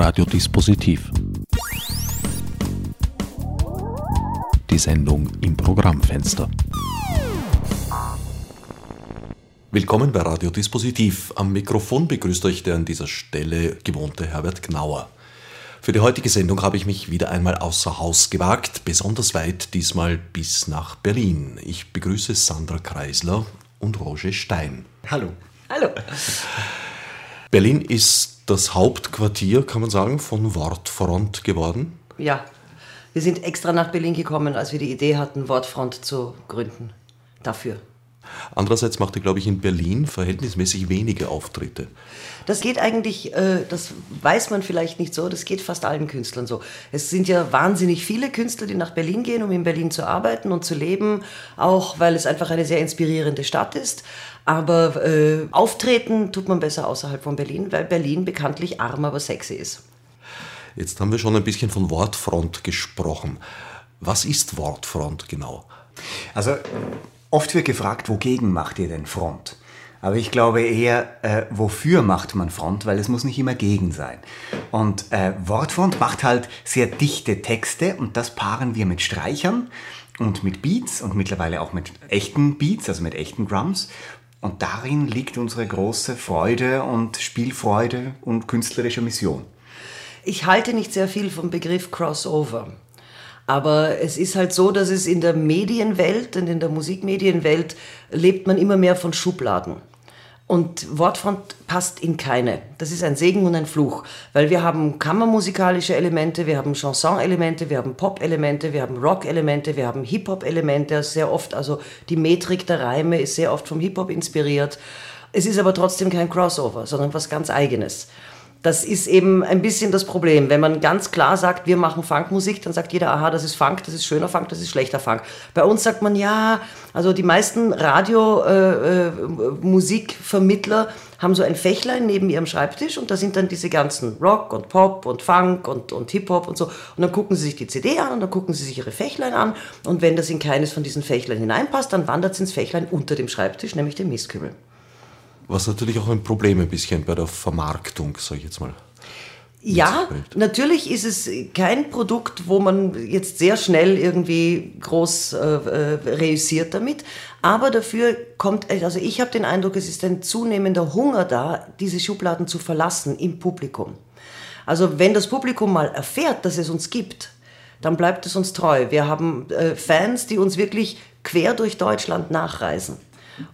Radiodispositiv. Die Sendung im Programmfenster. Willkommen bei Radiodispositiv. Am Mikrofon begrüßt euch der an dieser Stelle gewohnte Herbert Gnauer. Für die heutige Sendung habe ich mich wieder einmal außer Haus gewagt, besonders weit, diesmal bis nach Berlin. Ich begrüße Sandra Kreisler und Roger Stein. Hallo. Hallo. Berlin ist das Hauptquartier, kann man sagen, von Wortfront geworden. Ja, wir sind extra nach Berlin gekommen, als wir die Idee hatten, Wortfront zu gründen. Dafür. Andererseits macht er, glaube ich, in Berlin verhältnismäßig wenige Auftritte. Das geht eigentlich, äh, das weiß man vielleicht nicht so, das geht fast allen Künstlern so. Es sind ja wahnsinnig viele Künstler, die nach Berlin gehen, um in Berlin zu arbeiten und zu leben, auch weil es einfach eine sehr inspirierende Stadt ist. Aber äh, auftreten tut man besser außerhalb von Berlin, weil Berlin bekanntlich arm, aber sexy ist. Jetzt haben wir schon ein bisschen von Wortfront gesprochen. Was ist Wortfront genau? Also oft wird gefragt, wogegen macht ihr denn Front? Aber ich glaube eher, äh, wofür macht man Front, weil es muss nicht immer gegen sein. Und äh, Wortfront macht halt sehr dichte Texte und das paaren wir mit Streichern und mit Beats und mittlerweile auch mit echten Beats, also mit echten Drums. Und darin liegt unsere große Freude und Spielfreude und künstlerische Mission. Ich halte nicht sehr viel vom Begriff Crossover. Aber es ist halt so, dass es in der Medienwelt und in der Musikmedienwelt lebt man immer mehr von Schubladen. Und Wortfront passt in keine. Das ist ein Segen und ein Fluch, weil wir haben kammermusikalische Elemente, wir haben Chanson-Elemente, wir haben Pop-Elemente, wir haben Rock-Elemente, wir haben Hip-Hop-Elemente. Sehr oft, also die Metrik der Reime ist sehr oft vom Hip-Hop inspiriert. Es ist aber trotzdem kein Crossover, sondern was ganz Eigenes das ist eben ein bisschen das Problem. Wenn man ganz klar sagt, wir machen Funkmusik, dann sagt jeder, aha, das ist Funk, das ist schöner Funk, das ist schlechter Funk. Bei uns sagt man, ja, also die meisten Radiomusikvermittler äh, äh, haben so ein Fächlein neben ihrem Schreibtisch und da sind dann diese ganzen Rock und Pop und Funk und, und Hip-Hop und so. Und dann gucken sie sich die CD an und dann gucken sie sich ihre Fächlein an und wenn das in keines von diesen Fächlein hineinpasst, dann wandert es ins Fächlein unter dem Schreibtisch, nämlich den Mistkübel. Was natürlich auch ein Problem ein bisschen bei der Vermarktung, sage ich jetzt mal. Ja, natürlich ist es kein Produkt, wo man jetzt sehr schnell irgendwie groß äh, äh, reüssiert damit, aber dafür kommt, also ich habe den Eindruck, es ist ein zunehmender Hunger da, diese Schubladen zu verlassen im Publikum. Also wenn das Publikum mal erfährt, dass es uns gibt, dann bleibt es uns treu. Wir haben äh, Fans, die uns wirklich quer durch Deutschland nachreisen.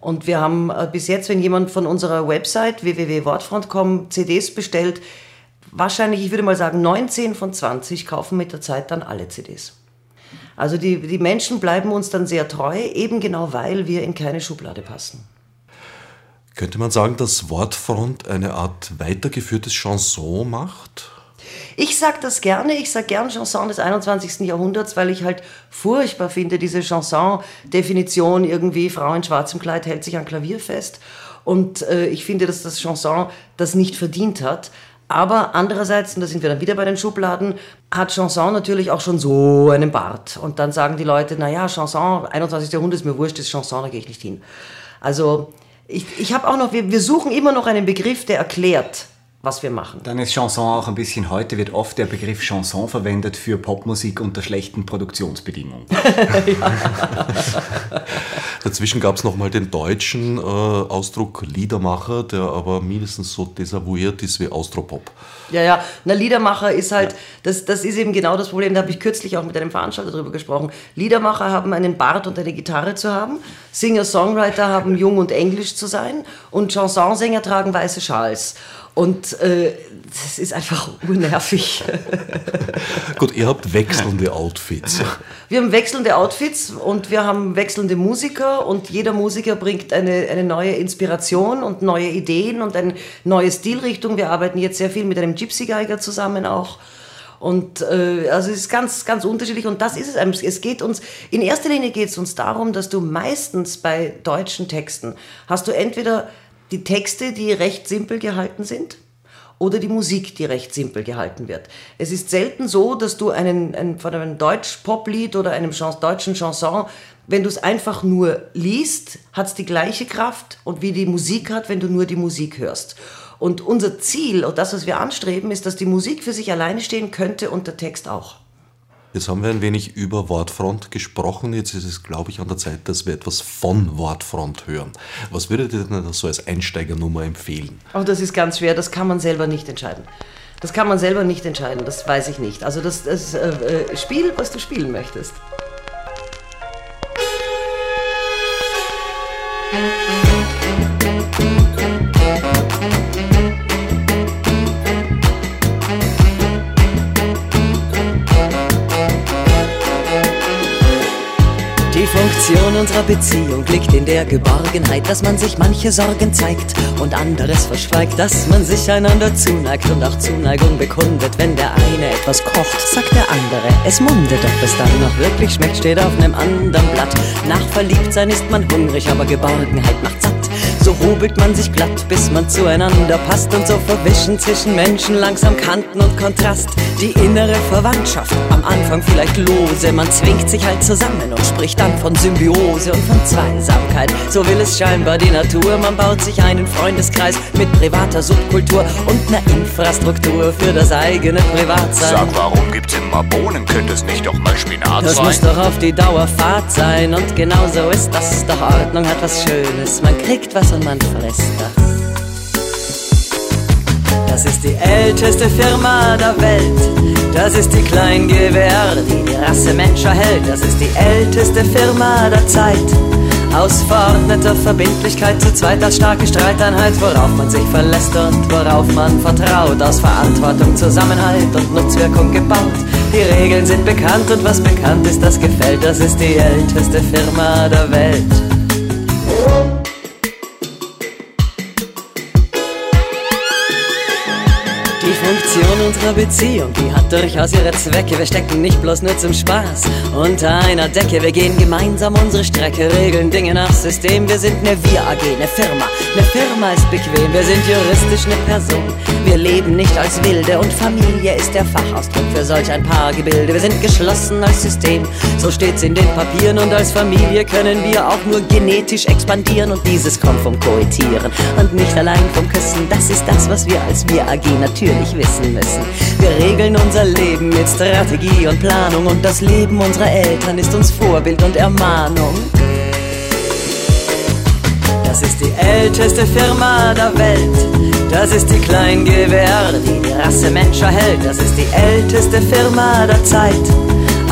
Und wir haben äh, bis jetzt, wenn jemand von unserer Website www.wortfront.com CDs bestellt, wahrscheinlich, ich würde mal sagen, 19 von 20 kaufen mit der Zeit dann alle CDs. Also die, die Menschen bleiben uns dann sehr treu, eben genau weil wir in keine Schublade passen. Könnte man sagen, dass Wortfront eine Art weitergeführtes Chanson macht? Ich sage das gerne, ich sage gern Chanson des 21. Jahrhunderts, weil ich halt furchtbar finde, diese Chanson-Definition irgendwie, Frau in schwarzem Kleid hält sich an Klavier fest. Und äh, ich finde, dass das Chanson das nicht verdient hat. Aber andererseits, und da sind wir dann wieder bei den Schubladen, hat Chanson natürlich auch schon so einen Bart. Und dann sagen die Leute, naja, Chanson, 21. Jahrhundert ist mir wurscht, das Chanson, da gehe ich nicht hin. Also ich, ich habe auch noch, wir, wir suchen immer noch einen Begriff, der erklärt, was wir machen. Dann ist Chanson auch ein bisschen, heute wird oft der Begriff Chanson verwendet für Popmusik unter schlechten Produktionsbedingungen. Dazwischen gab es nochmal den deutschen äh, Ausdruck Liedermacher, der aber mindestens so desavouiert ist wie Austropop. Ja, ja, na Liedermacher ist halt, ja. das, das ist eben genau das Problem, da habe ich kürzlich auch mit einem Veranstalter darüber gesprochen. Liedermacher haben einen Bart und eine Gitarre zu haben, Singer-Songwriter haben jung und englisch zu sein und Chansonsänger tragen weiße Schals. Und äh, das ist einfach unnervig. Gut, ihr habt wechselnde Outfits. Wir haben wechselnde Outfits und wir haben wechselnde Musiker und jeder Musiker bringt eine, eine neue Inspiration und neue Ideen und eine neue Stilrichtung. Wir arbeiten jetzt sehr viel mit einem Gypsy-Geiger zusammen auch. Und äh, also es ist ganz, ganz unterschiedlich und das ist es. Es geht uns, in erster Linie geht es uns darum, dass du meistens bei deutschen Texten hast du entweder die Texte, die recht simpel gehalten sind, oder die Musik, die recht simpel gehalten wird. Es ist selten so, dass du einen, ein, von einem Deutsch-Pop-Lied oder einem Chans, deutschen Chanson wenn du es einfach nur liest, hat es die gleiche Kraft und wie die Musik hat, wenn du nur die Musik hörst. Und unser Ziel und das, was wir anstreben, ist, dass die Musik für sich alleine stehen könnte und der Text auch. Jetzt haben wir ein wenig über Wortfront gesprochen. Jetzt ist es, glaube ich, an der Zeit, dass wir etwas von Wortfront hören. Was würdet ihr denn so als Einsteigernummer empfehlen? Oh, das ist ganz schwer. Das kann man selber nicht entscheiden. Das kann man selber nicht entscheiden. Das weiß ich nicht. Also das, das äh, äh, Spiel, was du spielen möchtest. Beziehung liegt in der Geborgenheit, dass man sich manche Sorgen zeigt und anderes verschweigt, dass man sich einander zuneigt und auch Zuneigung bekundet. Wenn der eine etwas kocht, sagt der andere, es mundet, ob es dann noch wirklich schmeckt, steht auf einem anderen Blatt. Nach Verliebtsein ist man hungrig, aber Geborgenheit macht satt. So hobelt man sich glatt, bis man zueinander passt und so verwischen zwischen Menschen langsam Kanten und Kontrast. Die innere Verwandtschaft, am Anfang vielleicht lose, man zwingt sich halt zusammen und spricht dann von Symbiose und von Zweisamkeit. So will es scheinbar die Natur, man baut sich einen Freundeskreis mit privater Subkultur und einer Infrastruktur für das eigene Privatsein. Sag, warum gibt's immer Bohnen? Könnte es nicht doch mal Spinat das sein? Das muss doch auf die Dauer Fahrt sein und genau so ist das doch Ordnung, hat was Schönes. Man kriegt was man frisst das. Das ist die älteste Firma der Welt. Das ist die Kleingewehr, die die Rasse Mensch erhält. Das ist die älteste Firma der Zeit. Aus verordneter Verbindlichkeit zu zweit als starke Streiteinheit, worauf man sich verlässt und worauf man vertraut. Aus Verantwortung, Zusammenhalt und Nutzwirkung gebaut. Die Regeln sind bekannt und was bekannt ist, das gefällt. Das ist die älteste Firma der Welt. Unserer Beziehung, die hat durchaus ihre Zwecke. Wir stecken nicht bloß nur zum Spaß unter einer Decke. Wir gehen gemeinsam unsere Strecke, regeln Dinge nach System. Wir sind eine Wir-AG, eine Firma. Eine Firma ist bequem, wir sind juristisch eine Person. Wir leben nicht als Wilde und Familie ist der Fachausdruck für solch ein paar Gebilde. Wir sind geschlossen als System, so steht's in den Papieren. Und als Familie können wir auch nur genetisch expandieren. Und dieses kommt vom Koitieren und nicht allein vom Küssen. Das ist das, was wir als Wir-AG natürlich wissen müssen. Wir regeln unser Leben mit Strategie und Planung und das Leben unserer Eltern ist uns Vorbild und Ermahnung. Das ist die älteste Firma der Welt. Das ist die Kleingewehr, die die Rasse Mensch erhält. Das ist die älteste Firma der Zeit.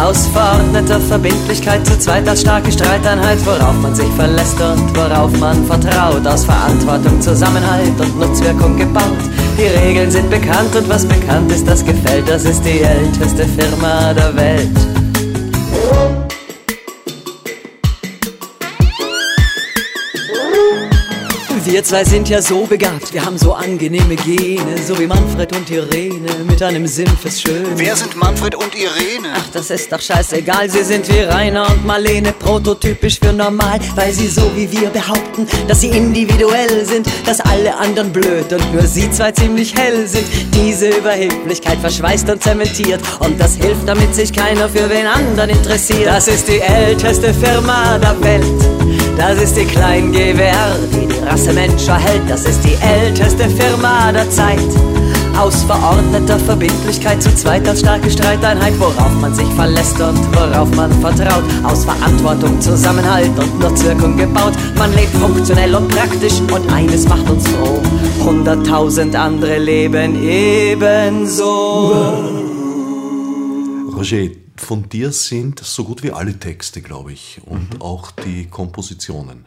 Aus verordneter Verbindlichkeit zu zweit als starke Streiteinheit, worauf man sich verlässt und worauf man vertraut. Aus Verantwortung, Zusammenhalt und Nutzwirkung gebaut. Die Regeln sind bekannt und was bekannt ist, das gefällt. Das ist die älteste Firma der Welt. Wir zwei sind ja so begabt, wir haben so angenehme Gene, so wie Manfred und Irene, mit einem Sinn fürs Schöne. Wer sind Manfred und Irene? Ach, das ist doch scheißegal, sie sind wie Rainer und Marlene, prototypisch für normal, weil sie so wie wir behaupten, dass sie individuell sind, dass alle anderen blöd und nur sie zwei ziemlich hell sind. Diese Überheblichkeit verschweißt und zementiert und das hilft, damit sich keiner für wen anderen interessiert. Das ist die älteste Firma der Welt. Das ist die Kleingewehr, die die Rasse Mensch erhält. Das ist die älteste Firma der Zeit. Aus verordneter Verbindlichkeit zu zweit als starke Streiteinheit, worauf man sich verlässt und worauf man vertraut. Aus Verantwortung, Zusammenhalt und Nutzwirkung gebaut. Man lebt funktionell und praktisch und eines macht uns froh. Hunderttausend andere leben ebenso. Roger, von dir sind so gut wie alle Texte, glaube ich, und mhm. auch die Kompositionen.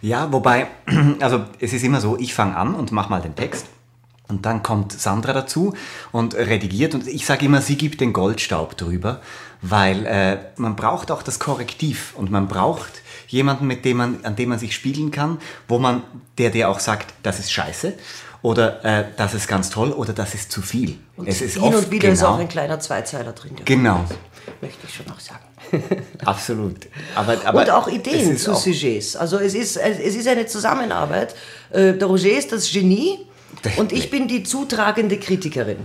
Ja, wobei, also es ist immer so, ich fange an und mache mal den Text. Und dann kommt Sandra dazu und redigiert. Und ich sage immer, sie gibt den Goldstaub drüber, weil äh, man braucht auch das Korrektiv und man braucht jemanden, mit dem man, an dem man sich spiegeln kann, wo man, der dir auch sagt, das ist scheiße oder äh, das ist ganz toll oder das ist zu viel. Und es ist hin und wieder genau, ist auch ein kleiner Zweizeiler drin. Genau möchte ich schon auch sagen. Absolut. Aber, aber und auch Ideen zu auch Sujets. Also es ist, es ist eine Zusammenarbeit. Äh, der Roger ist das Genie und ich bin die zutragende Kritikerin.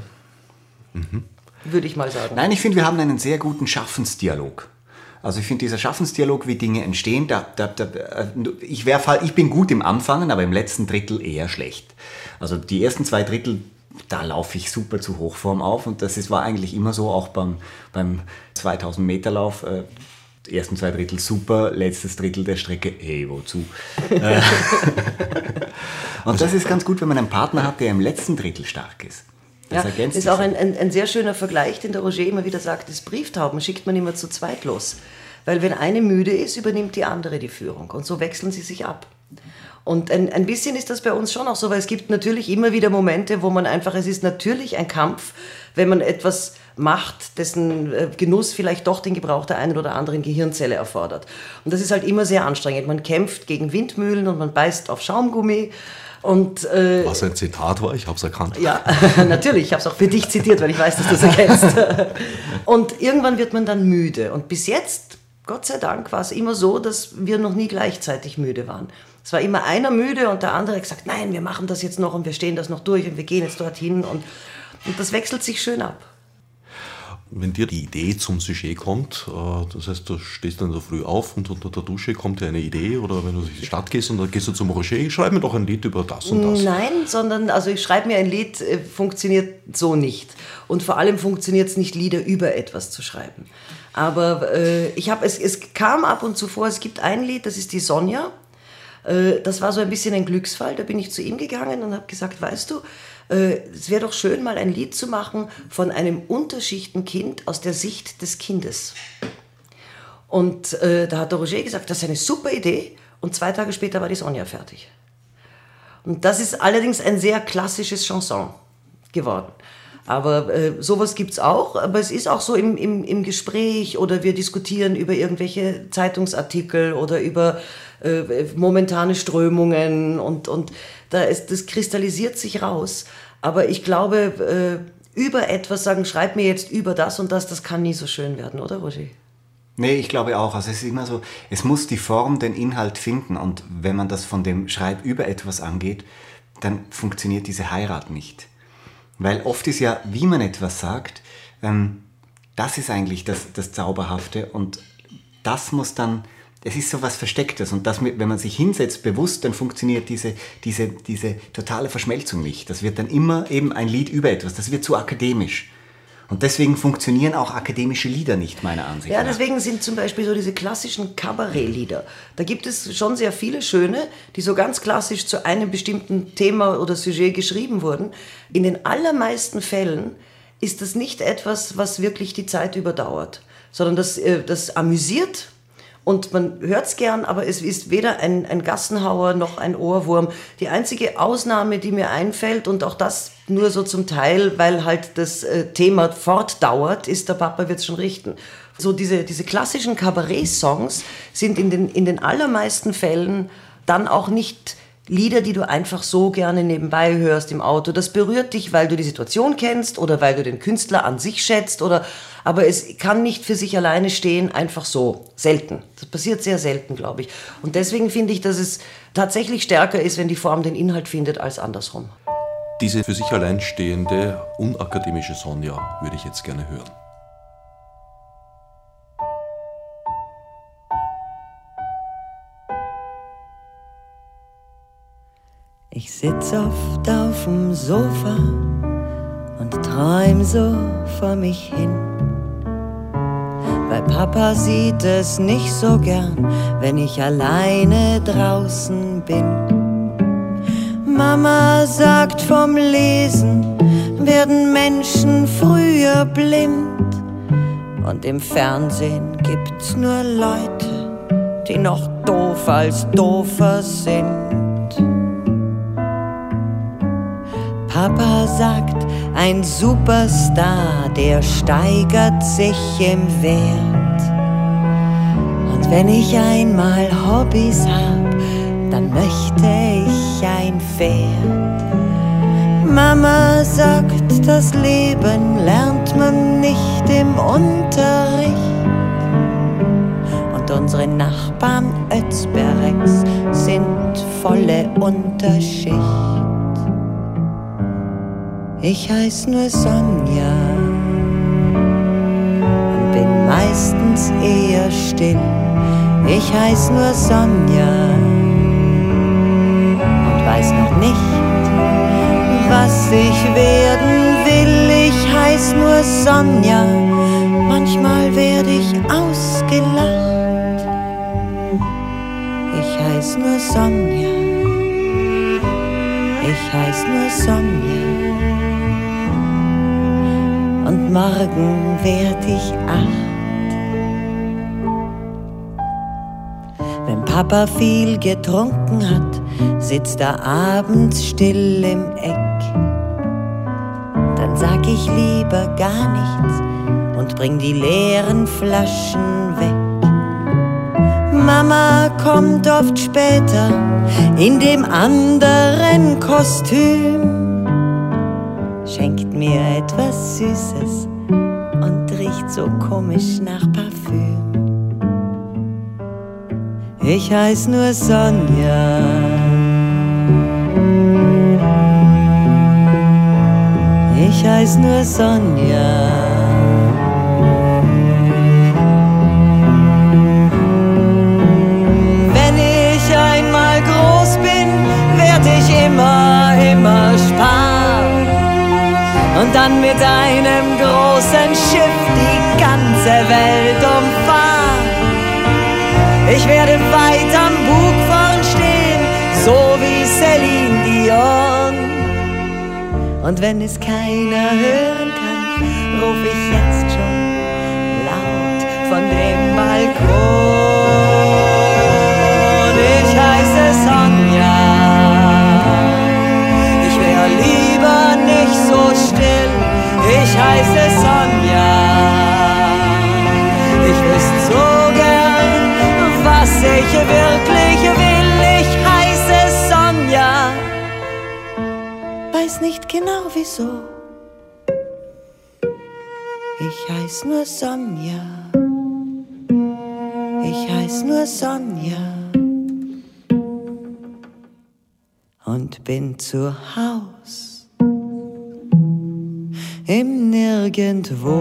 Mhm. Würde ich mal sagen. Nein, ich finde, wir haben einen sehr guten Schaffensdialog. Also ich finde dieser Schaffensdialog, wie Dinge entstehen, da, da, da, äh, ich, wär, ich bin gut im Anfangen, aber im letzten Drittel eher schlecht. Also die ersten zwei Drittel, da laufe ich super zu Hochform auf und das ist, war eigentlich immer so, auch beim, beim 2000 Meter Lauf. Äh, ersten zwei Drittel super, letztes Drittel der Strecke, hey, wozu? Äh, und das ist ganz gut, wenn man einen Partner hat, der im letzten Drittel stark ist. Das ja, ergänzt ist auch ein, ein, ein, sehr schöner Vergleich, den der Roger immer wieder sagt, das Brieftauben schickt man immer zu zweit los. Weil wenn eine müde ist, übernimmt die andere die Führung und so wechseln sie sich ab. Und ein, ein bisschen ist das bei uns schon auch so, weil es gibt natürlich immer wieder Momente, wo man einfach, es ist natürlich ein Kampf, wenn man etwas macht, dessen äh, Genuss vielleicht doch den Gebrauch der einen oder anderen Gehirnzelle erfordert. Und das ist halt immer sehr anstrengend. Man kämpft gegen Windmühlen und man beißt auf Schaumgummi. Und, äh, Was ein Zitat war, ich habe es erkannt. Ja, natürlich, ich habe es auch für dich zitiert, weil ich weiß, dass du es erkennst. und irgendwann wird man dann müde. Und bis jetzt, Gott sei Dank, war es immer so, dass wir noch nie gleichzeitig müde waren. Es war immer einer müde und der andere hat gesagt, nein, wir machen das jetzt noch und wir stehen das noch durch und wir gehen jetzt dorthin. Und, und das wechselt sich schön ab wenn dir die Idee zum Sujet kommt, äh, das heißt, du stehst dann so früh auf und unter der Dusche kommt dir eine Idee oder wenn du in die Stadt gehst und dann gehst du zum Roger, schreib mir doch ein Lied über das und das. Nein, sondern also ich schreibe mir ein Lied, äh, funktioniert so nicht. Und vor allem funktioniert es nicht, Lieder über etwas zu schreiben. Aber äh, ich habe es, es kam ab und zu vor, es gibt ein Lied, das ist die Sonja. Äh, das war so ein bisschen ein Glücksfall. Da bin ich zu ihm gegangen und habe gesagt, weißt du, äh, es wäre doch schön, mal ein Lied zu machen von einem Unterschichtenkind aus der Sicht des Kindes. Und äh, da hat der Roger gesagt, das ist eine super Idee. Und zwei Tage später war die Sonja fertig. Und das ist allerdings ein sehr klassisches Chanson geworden. Aber äh, sowas gibt es auch, aber es ist auch so im, im, im Gespräch oder wir diskutieren über irgendwelche Zeitungsartikel oder über äh, momentane Strömungen und, und da ist, das kristallisiert sich raus. Aber ich glaube, äh, über etwas sagen, schreib mir jetzt über das und das, das kann nie so schön werden, oder Roger? Nee, ich glaube auch. Also es ist immer so, es muss die Form den Inhalt finden und wenn man das von dem Schreib über etwas angeht, dann funktioniert diese Heirat nicht. Weil oft ist ja, wie man etwas sagt, ähm, das ist eigentlich das, das Zauberhafte und das muss dann es ist so was Verstecktes und das, wenn man sich hinsetzt bewusst, dann funktioniert diese, diese, diese totale Verschmelzung nicht. Das wird dann immer eben ein Lied über etwas, das wird zu akademisch. Und deswegen funktionieren auch akademische Lieder nicht, meiner Ansicht nach. Ja, deswegen sind zum Beispiel so diese klassischen Kabarettlieder. Da gibt es schon sehr viele schöne, die so ganz klassisch zu einem bestimmten Thema oder Sujet geschrieben wurden. In den allermeisten Fällen ist das nicht etwas, was wirklich die Zeit überdauert, sondern das, äh, das amüsiert und man hört es gern, aber es ist weder ein, ein Gassenhauer noch ein Ohrwurm. Die einzige Ausnahme, die mir einfällt, und auch das nur so zum Teil, weil halt das äh, Thema fortdauert, ist, der Papa wird es schon richten. So diese, diese klassischen Kabarett-Songs sind in den, in den allermeisten Fällen dann auch nicht Lieder, die du einfach so gerne nebenbei hörst im Auto. Das berührt dich, weil du die Situation kennst oder weil du den Künstler an sich schätzt oder, aber es kann nicht für sich alleine stehen, einfach so. Selten. Das passiert sehr selten, glaube ich. Und deswegen finde ich, dass es tatsächlich stärker ist, wenn die Form den Inhalt findet, als andersrum. Diese für sich allein stehende, unakademische Sonja würde ich jetzt gerne hören. Ich sitz oft auf dem Sofa und träum so vor mich hin. Weil Papa sieht es nicht so gern, wenn ich alleine draußen bin. Mama sagt, vom Lesen werden Menschen früher blind. Und im Fernsehen gibt's nur Leute, die noch doof als doofer sind. Papa sagt, ein Superstar, der steigert sich im Wert. Und wenn ich einmal Hobbys hab, dann möchte ich ein Pferd. Mama sagt, das Leben lernt man nicht im Unterricht. Und unsere Nachbarn Özbereks sind volle Unterschicht. Ich heiß nur Sonja und bin meistens eher still. Ich heiß nur Sonja und weiß noch nicht, was ich werden will. Ich heiß nur Sonja, manchmal werde ich ausgelacht. Ich heiß nur Sonja, ich heiß nur Sonja. Morgen werd ich acht. Wenn Papa viel getrunken hat, sitzt er abends still im Eck. Dann sag ich lieber gar nichts und bring die leeren Flaschen weg. Mama kommt oft später in dem anderen Kostüm, schenkt mir etwas Süßes und riecht so komisch nach Parfüm. Ich heiß nur Sonja. Ich heiß nur Sonja. Wenn ich einmal groß bin, werd ich immer, immer sparen. Und dann mit einem großen Schiff die ganze Welt umfahren. Ich werde weit am Bug vorn stehen, so wie Celine Dion. Und wenn es keiner hören kann, ruf ich jetzt schon laut von dem Balkon. Ich heiße Sonja. Ich wär lieber nicht so still. Ich heiße Sonja. Ich wüsste so gern, was ich wirklich will. Ich heiße Sonja. Weiß nicht genau wieso. Ich heiß nur Sonja. Ich heiß nur Sonja. Und bin zu Haus im Nirgendwo.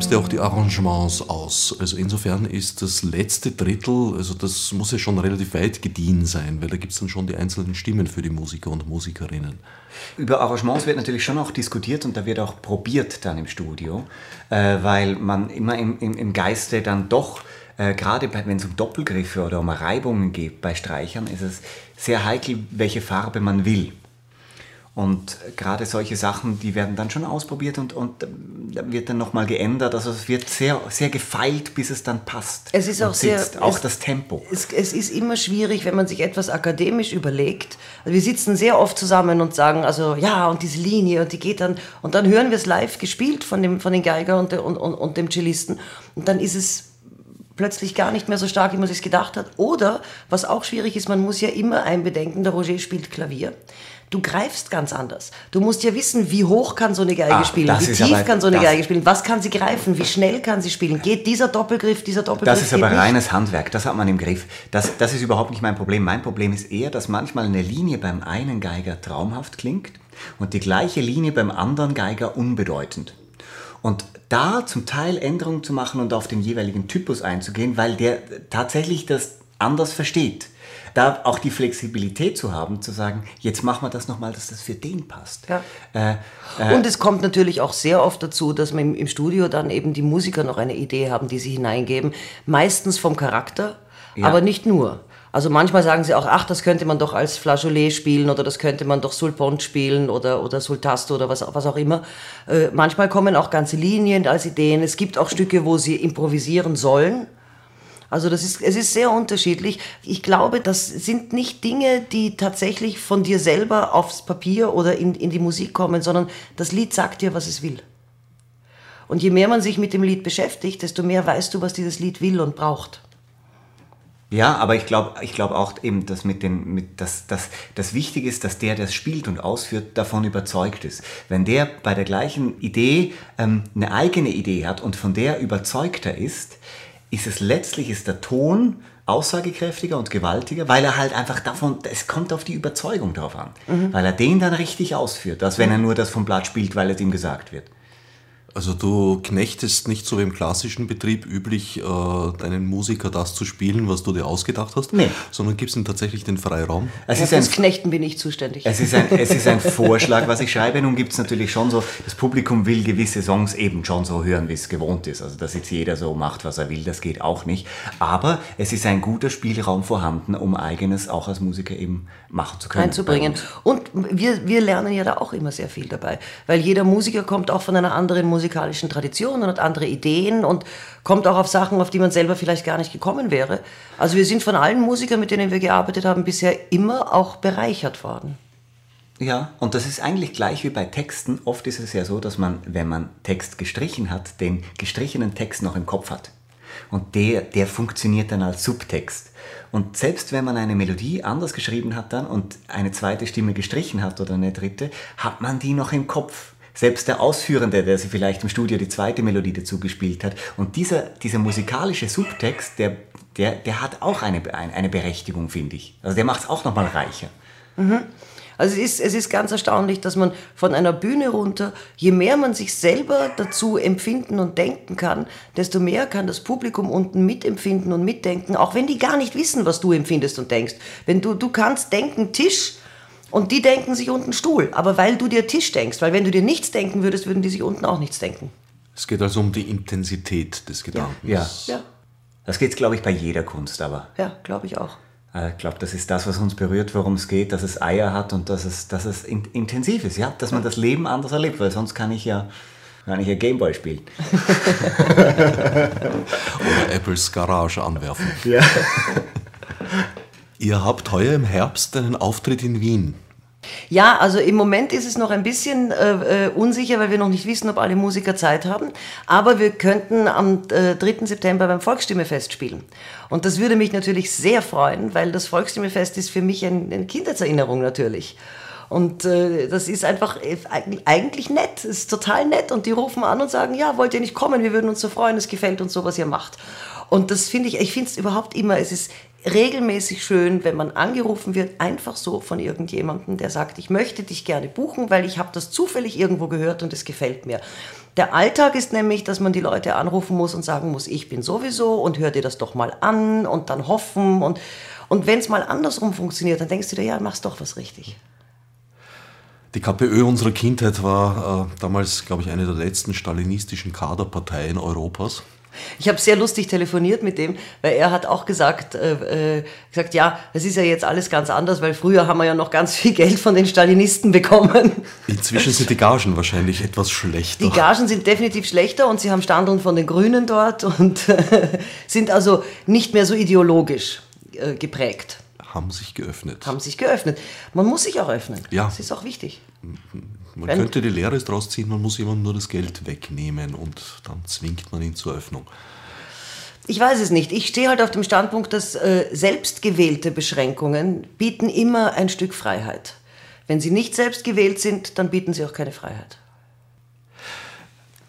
Schreibst ja auch die Arrangements aus. Also insofern ist das letzte Drittel, also das muss ja schon relativ weit gediehen sein, weil da gibt es dann schon die einzelnen Stimmen für die Musiker und Musikerinnen. Über Arrangements wird natürlich schon auch diskutiert und da wird auch probiert dann im Studio, äh, weil man immer im, Geiste dann doch, äh, gerade wenn es um Doppelgriffe oder um Reibungen geht bei Streichern, ist es sehr heikel, welche Farbe man will. Und gerade solche Sachen, die werden dann schon ausprobiert und, und da wird dann nochmal geändert. Also es wird sehr, sehr gefeilt, bis es dann passt. Es ist auch sehr- sitzt. Auch es- das Tempo. Es, es ist immer schwierig, wenn man sich etwas akademisch überlegt. Also wir sitzen sehr oft zusammen und sagen, also ja, und diese Linie, und die geht dann, und dann hören wir es live gespielt von dem, von den Geiger und, der, und, und, und dem Cellisten. Und dann ist es plötzlich gar nicht mehr so stark, wie man sich gedacht hat. Oder, was auch schwierig ist, man muss ja immer einbedenken, der Roger spielt Klavier. Du greifst ganz anders. Du musst ja wissen, wie hoch kann so eine Geige Ah, spielen, wie tief aber- kann so eine Geige spielen, was kann sie greifen, wie schnell kann sie spielen. Geht dieser Doppelgriff, dieser Doppelgriff Das ist aber nicht. reines Handwerk, das hat man im Griff. Das, das ist überhaupt nicht mein Problem. Mein Problem ist eher, dass manchmal eine Linie beim einen Geiger traumhaft klingt und die gleiche Linie beim anderen Geiger unbedeutend. Und da zum Teil Änderungen zu machen und auf den jeweiligen Typus einzugehen, weil der tatsächlich das anders versteht. Da auch die Flexibilität zu haben, zu sagen, jetzt machen wir das nochmal, dass das für den passt. Ja. Äh, Und es kommt natürlich auch sehr oft dazu, dass man im, im Studio dann eben die Musiker noch eine Idee haben, die sie hineingeben. Meistens vom Charakter, Ja. aber nicht nur. Also manchmal sagen sie auch, ach, das könnte man doch als Flageolet spielen oder das könnte man doch Sulpont spielen oder, oder Sultasto oder was, was auch immer. Äh, manchmal kommen auch ganze Linien als Ideen. Es gibt auch Stücke, wo sie improvisieren sollen. Also das ist, es ist sehr unterschiedlich. Ich glaube, das sind nicht Dinge, die tatsächlich von dir selber aufs Papier oder in, in die Musik kommen, sondern das Lied sagt dir, was es will. Und je mehr man sich mit dem Lied beschäftigt, desto mehr weißt du, was dieses Lied will und braucht. Ja, aber ich glaube ich glaub auch eben, dass mit den, mit, dass, dass, das Wichtige ist, dass der, der es spielt und ausführt, davon überzeugt ist. Wenn der bei der gleichen Idee ähm, eine eigene Idee hat und von der überzeugter ist, ist es letztlich ist der Ton aussagekräftiger und gewaltiger, weil er halt einfach davon, es kommt auf die Überzeugung drauf an, mhm. weil er den dann richtig ausführt, als wenn er nur das vom Blatt spielt, weil es ihm gesagt wird. Also du knechtest nicht so wie im klassischen Betrieb üblich, äh, deinen Musiker das zu spielen, was du dir ausgedacht hast, nee. sondern gibst ihm tatsächlich den Freiraum. Es ist ein, Knechten bin ich zuständig. Es ist ein, es ist ein Vorschlag, was ich schreibe. Nun gibt es natürlich schon so, das Publikum will gewisse Songs eben schon so hören, wie es gewohnt ist. Also dass jetzt jeder so macht, was er will, das geht auch nicht. Aber es ist ein guter Spielraum vorhanden, um eigenes auch als Musiker eben machen zu können. Einzubringen. Und wir, wir lernen ja da auch immer sehr viel dabei, weil jeder Musiker kommt auch von einer anderen Musik musikalischen Tradition und hat andere Ideen und kommt auch auf Sachen, auf die man selber vielleicht gar nicht gekommen wäre. Also wir sind von allen Musikern, mit denen wir gearbeitet haben, bisher immer auch bereichert worden. Ja, und das ist eigentlich gleich wie bei Texten. Oft ist es ja so, dass man, wenn man Text gestrichen hat, den gestrichenen Text noch im Kopf hat. Und der, der funktioniert dann als Subtext. Und selbst wenn man eine Melodie anders geschrieben hat dann und eine zweite Stimme gestrichen hat oder eine dritte, hat man die noch im Kopf. Selbst der Ausführende, der sie vielleicht im Studio die zweite Melodie dazu gespielt hat. Und dieser, dieser musikalische Subtext, der, der, der hat auch eine, eine Berechtigung, finde ich. Also der macht es auch nochmal reicher. Mhm. Also es ist, es ist ganz erstaunlich, dass man von einer Bühne runter, je mehr man sich selber dazu empfinden und denken kann, desto mehr kann das Publikum unten mitempfinden und mitdenken, auch wenn die gar nicht wissen, was du empfindest und denkst. Wenn du, du kannst denken, Tisch, und die denken sich unten Stuhl. Aber weil du dir Tisch denkst, weil wenn du dir nichts denken würdest, würden die sich unten auch nichts denken. Es geht also um die Intensität des Gedankens. Ja. ja. Das geht, glaube ich, bei jeder Kunst aber. Ja, glaube ich auch. Äh, ich glaube, das ist das, was uns berührt, worum es geht, dass es Eier hat und dass es, dass es in, intensiv ist, ja? dass man das Leben anders erlebt, weil sonst kann ich ja kann ich ja Gameboy spielen. Oder Apples Garage anwerfen. Ja. Ihr habt heuer im Herbst einen Auftritt in Wien. Ja, also im Moment ist es noch ein bisschen äh, äh, unsicher, weil wir noch nicht wissen, ob alle Musiker Zeit haben. Aber wir könnten am äh, 3. September beim Volksstimmefest spielen. Und das würde mich natürlich sehr freuen, weil das Volksstimmefest ist für mich ein, eine Kindheitserinnerung natürlich. Und äh, das ist einfach äh, eigentlich nett, es ist total nett. Und die rufen an und sagen, ja, wollt ihr nicht kommen, wir würden uns so freuen, es gefällt uns so, was ihr macht. Und das finde ich, ich finde es überhaupt immer, es ist regelmäßig schön, wenn man angerufen wird, einfach so von irgendjemandem, der sagt, ich möchte dich gerne buchen, weil ich habe das zufällig irgendwo gehört und es gefällt mir. Der Alltag ist nämlich, dass man die Leute anrufen muss und sagen muss, ich bin sowieso und hör dir das doch mal an und dann hoffen und, und wenn es mal andersrum funktioniert, dann denkst du dir, ja, machst doch was richtig. Die KPÖ unserer Kindheit war äh, damals, glaube ich, eine der letzten stalinistischen Kaderparteien Europas. Ich habe sehr lustig telefoniert mit dem, weil er hat auch gesagt, äh, äh, gesagt, ja, es ist ja jetzt alles ganz anders, weil früher haben wir ja noch ganz viel Geld von den Stalinisten bekommen. Inzwischen sind die Gagen wahrscheinlich etwas schlechter. Die Gagen sind definitiv schlechter und sie haben Standeln von den Grünen dort und sind also nicht mehr so ideologisch äh, geprägt. Haben sich geöffnet. Haben sich geöffnet. Man muss sich auch öffnen. Ja. Das ist auch wichtig. Man Wenn, könnte die Lehre daraus ziehen, man muss jemandem nur das Geld wegnehmen und dann zwingt man ihn zur Öffnung. Ich weiß es nicht. Ich stehe halt auf dem Standpunkt, dass äh, selbstgewählte Beschränkungen bieten immer ein Stück Freiheit. Wenn sie nicht selbst gewählt sind, dann bieten sie auch keine Freiheit.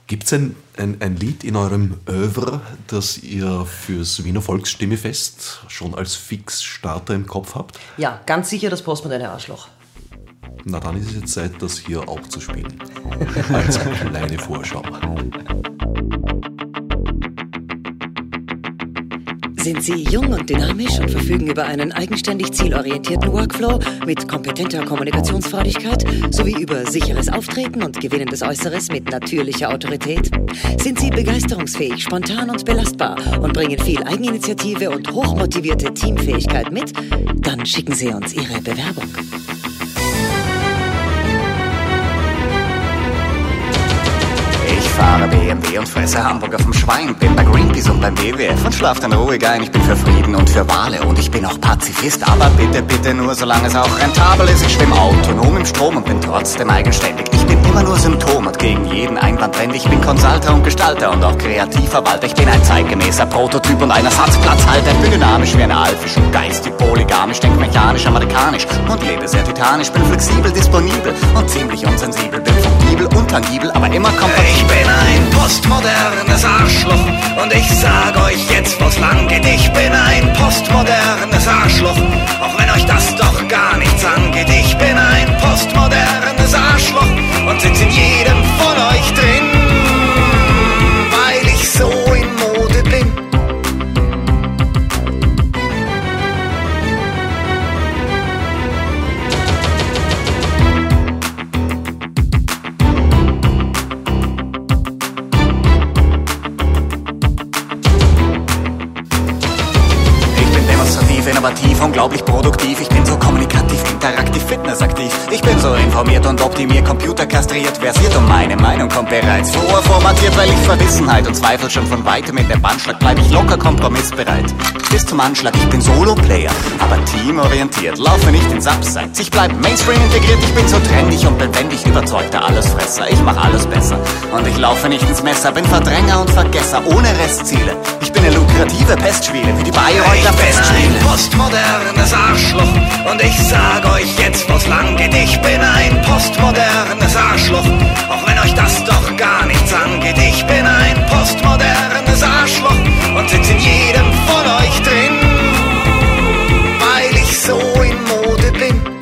Gibt es ein, ein, ein, Lied in eurem Oeuvre, das ihr fürs Wiener Volksstimmefest schon als Fixstarter im Kopf habt? Ja, ganz sicher das Postmoderne Arschloch. Na dann ist es jetzt Zeit, das hier auch zu spielen. Als kleine Vorschau. Sind Sie jung und dynamisch und verfügen über einen eigenständig zielorientierten Workflow mit kompetenter Kommunikationsfreudigkeit sowie über sicheres Auftreten und gewinnendes Äußeres mit natürlicher Autorität? Sind Sie begeisterungsfähig, spontan und belastbar und bringen viel Eigeninitiative und hochmotivierte Teamfähigkeit mit? Dann schicken Sie uns Ihre Bewerbung. Fahre BMW und fresse Hamburger vom Schwein. Bin bei Greenpeace und beim WWF und schlaf dann ruhig ein. Ich bin für Frieden und für Wale und ich bin auch Pazifist. Aber bitte, bitte nur, solange es auch rentabel ist. Ich schwimme autonom im Strom und bin trotzdem eigenständig. Ich bin immer nur Symptom und gegen jeden Einwand wende. Ich bin Consulter und Gestalter und auch Kreativverwalter. Ich bin ein zeitgemäßer Prototyp und ein Ersatzplatzhalter. Ich bin dynamisch wie eine Alfisch und geistig polygamisch. Denk mechanisch, amerikanisch und lebe sehr titanisch. Bin flexibel, disponibel und ziemlich unsensibel. Bin flexibel, untangibel, aber immer kompatibel. Ich bin ein postmodernes Arschloch und ich sag euch jetzt, wo's lang geht. Ich bin ein postmodernes Arschloch, auch wenn euch das doch gar nichts angeht. Ich bin ein postmodernes Arschloch und sitz in jedem von euch drin, weil ich so in Mode bin. Ich bin demonstrativ, innovativ, unglaublich produktiv. Ich bin so kommunikativ, interaktiv, fitnessaktiv. Ich bin so informiert und optimiert, computerkastriert, versiert und meine Meinung kommt bereits vorformatiert, weil ich Verwissenheit und Zweifel schon von weitem in den Bandschlag bleib ich locker kompromissbereit. Bis zum Anschlag, ich bin Solo-Player, aber teamorientiert, laufe nicht ins Abseits. Ich bleib Mainstream integriert, ich bin so trendig und lebendig, überzeugter Allesfresser. Ich mach alles besser und ich laufe nicht ins Messer, bin Verdränger und Vergesser, ohne Restziele. Ich bin eine lukrative Pestschwiele, wie die Bayreuther Ich bin Festspiele. ein postmodernes Arschloch und ich sag euch jetzt, wo's lang geht. Ich bin ein postmodernes Arschloch, auch wenn euch das doch gar nichts angeht. Ich bin ein postmodernes Arschloch und sitz in jedem von euch drin, weil ich so in Mode bin.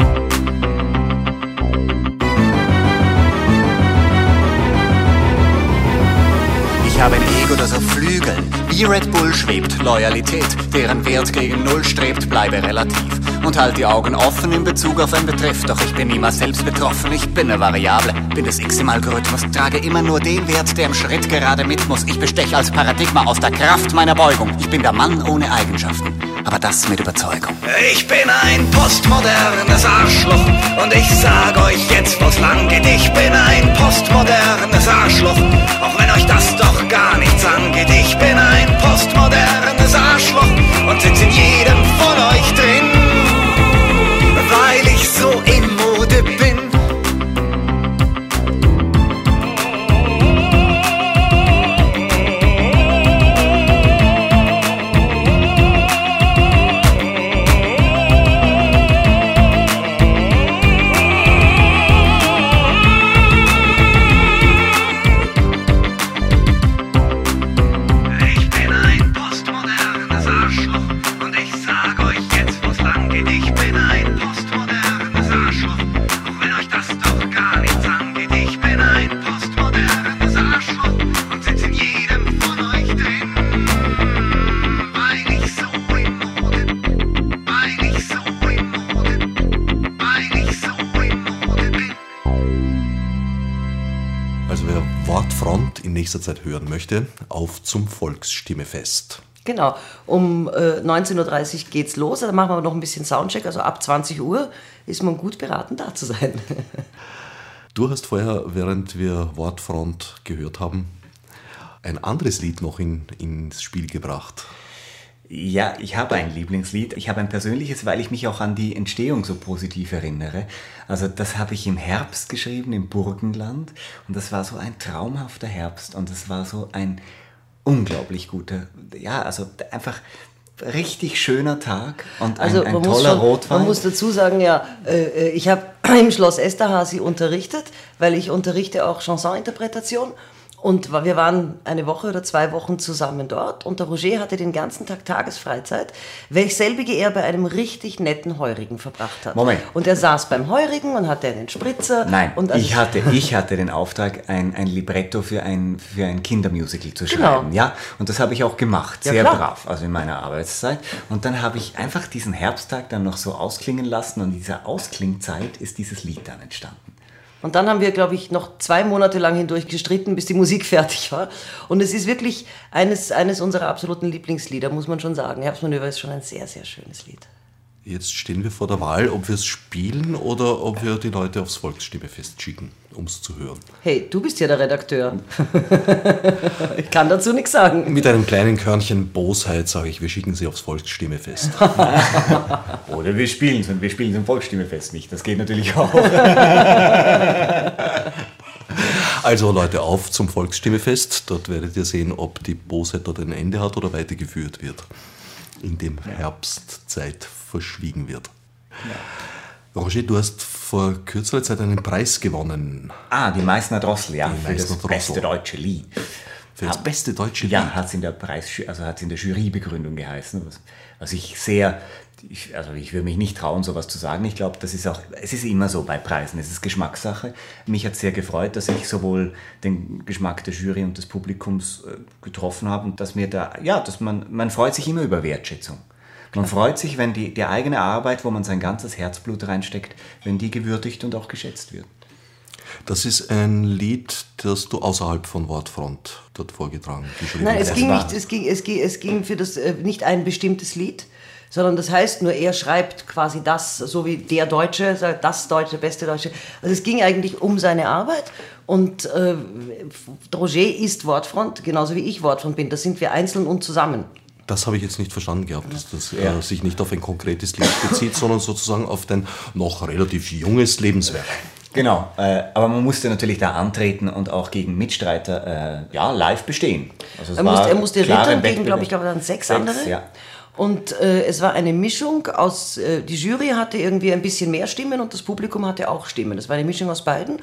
Ich habe ein Ego, das auf Flügeln wie Red Bull schwebt. Loyalität, deren Wert gegen Null strebt, bleibe relativ. Und halt die Augen offen in Bezug auf ein Betreff. Doch ich bin niemals selbst betroffen, ich bin eine Variable. Bin das X im Algorithmus, trage immer nur den Wert, der im Schritt gerade mit muss. Ich besteche als Paradigma aus der Kraft meiner Beugung. Ich bin der Mann ohne Eigenschaften, aber das mit Überzeugung. Ich bin ein postmodernes Arschloch und ich sag euch jetzt, wo's lang geht. Ich bin ein postmodernes Arschloch, auch wenn euch das doch gar nichts angeht. Ich bin ein möchte, auf zum Volksstimmefest. Genau, um äh, 19.30 Uhr geht's los, dann machen wir noch ein bisschen Soundcheck, also ab 20 Uhr ist man gut beraten, da zu sein. Du hast vorher, während wir Wortfront gehört haben, ein anderes Lied noch in, ins Spiel gebracht. Ja, ich habe ein Lieblingslied. Ich habe ein persönliches, weil ich mich auch an die Entstehung so positiv erinnere. Also das habe ich im Herbst geschrieben, im Burgenland. Und das war so ein traumhafter Herbst. Und es war so ein unglaublich guter, ja, also einfach richtig schöner Tag und ein, Also ein toller schon, Rotwein. man muss dazu sagen, ja, äh, äh, ich habe im Schloss Esterhazy unterrichtet, weil ich unterrichte auch Chansoninterpretation. Und wir waren eine Woche oder zwei Wochen zusammen dort und der Roger hatte den ganzen Tag Tagesfreizeit, welch selbige er bei einem richtig netten Heurigen verbracht hat. Moment. Und er saß beim Heurigen und hatte einen Spritzer. Nein, und also- ich, hatte, ich hatte den Auftrag, ein, ein Libretto für ein, für ein Kindermusical zu Genau. schreiben. Ja, und das habe ich auch gemacht, Ja, sehr klar. brav, also in meiner Arbeitszeit. Und dann habe ich einfach diesen Herbsttag dann noch so ausklingen lassen und in dieser Ausklingzeit ist dieses Lied dann entstanden. Und dann haben wir, glaube ich, noch zwei Monate lang hindurch gestritten, bis die Musik fertig war. Und es ist wirklich eines, eines unserer absoluten Lieblingslieder, muss man schon sagen. Herbstmanöver ist schon ein sehr, sehr schönes Lied. Jetzt stehen wir vor der Wahl, ob wir es spielen oder ob wir die Leute aufs Volksstimmefest schicken, um es zu hören. Hey, du bist ja der Redakteur. ich kann dazu nichts sagen. Mit einem kleinen Körnchen Bosheit sage ich, wir schicken sie aufs Volksstimmefest. Oder wir spielen es und wir spielen es im Volksstimmefest nicht. Das geht natürlich auch. Also Leute, auf zum Volksstimmefest. Dort werdet ihr sehen, ob die Bosheit dort ein Ende hat oder weitergeführt wird. In dem Herbstzeit verschwiegen wird. Roger, du hast vor kürzerer Zeit einen Preis gewonnen. ah, die Meißner Drossel, ja, Die für das Meißner Drossel. beste deutsche Lied. Für das beste deutsche Ja, Lied. hat es in der Preis, also in der Jurybegründung geheißen, was, was ich sehr, ich, also ich würde mich nicht trauen, sowas zu sagen. Ich glaube, das ist auch, es ist immer so bei Preisen, es ist Geschmackssache. Mich hat sehr gefreut, dass ich sowohl den Geschmack der Jury und des Publikums äh, getroffen habe und dass mir da, ja, dass man, man freut sich immer über Wertschätzung. Man freut sich, wenn die, die eigene Arbeit, wo man sein ganzes Herzblut reinsteckt, wenn die gewürdigt und auch geschätzt wird. Das ist ein Lied, das du außerhalb von Wortfront dort vorgetragen, geschrieben Nein, es hast. ging nicht, es ging, es ging, es ging für das äh, nicht ein bestimmtes Lied, sondern das heißt nur, er schreibt quasi das, so wie der Deutsche, sagt, das Deutsche, beste Deutsche. Also es ging eigentlich um seine Arbeit und äh, Roger ist Wortfront, genauso wie ich Wortfront bin. Das sind wir einzeln und zusammen. Das habe ich jetzt nicht verstanden gehabt, dass das Ja. äh, sich nicht auf ein konkretes Lied bezieht, sondern sozusagen auf dein noch relativ junges Lebenswerk. Genau, äh, aber man musste natürlich da antreten und auch gegen Mitstreiter äh, ja, live bestehen. Also es Er war musste, er musste klar rittern gegen, glaube ich, glaube dann sechs, Sechs, andere. ja. Und äh, es war eine Mischung aus, äh, die Jury hatte irgendwie ein bisschen mehr Stimmen und das Publikum hatte auch Stimmen. Das war eine Mischung aus beiden.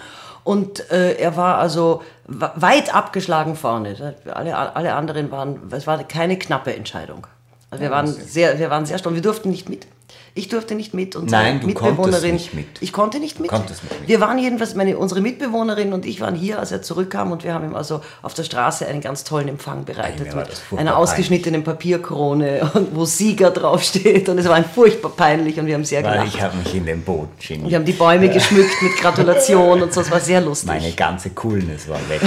Und äh, er war also weit abgeschlagen vorne. Alle, alle anderen waren, es war keine knappe Entscheidung. Also wir waren sehr, wir waren sehr stolz. Wir durften nicht mit. Ich durfte nicht mit. Unsere Nein, du Mitbewohnerin. konntest nicht mit. Ich konnte nicht mit. Konntest nicht mit. Wir waren jedenfalls, meine, unsere Mitbewohnerin und ich waren hier, als er zurückkam und wir haben ihm also auf der Straße einen ganz tollen Empfang bereitet war mit einer ausgeschnittenen Papierkrone und wo Sieger draufsteht und es war ein furchtbar peinlich und wir haben sehr Weil gelacht. ich habe mich in den Boden geniert. Wir haben die Bäume geschmückt mit Gratulation und so, es war sehr lustig. Meine ganze Coolness war weg.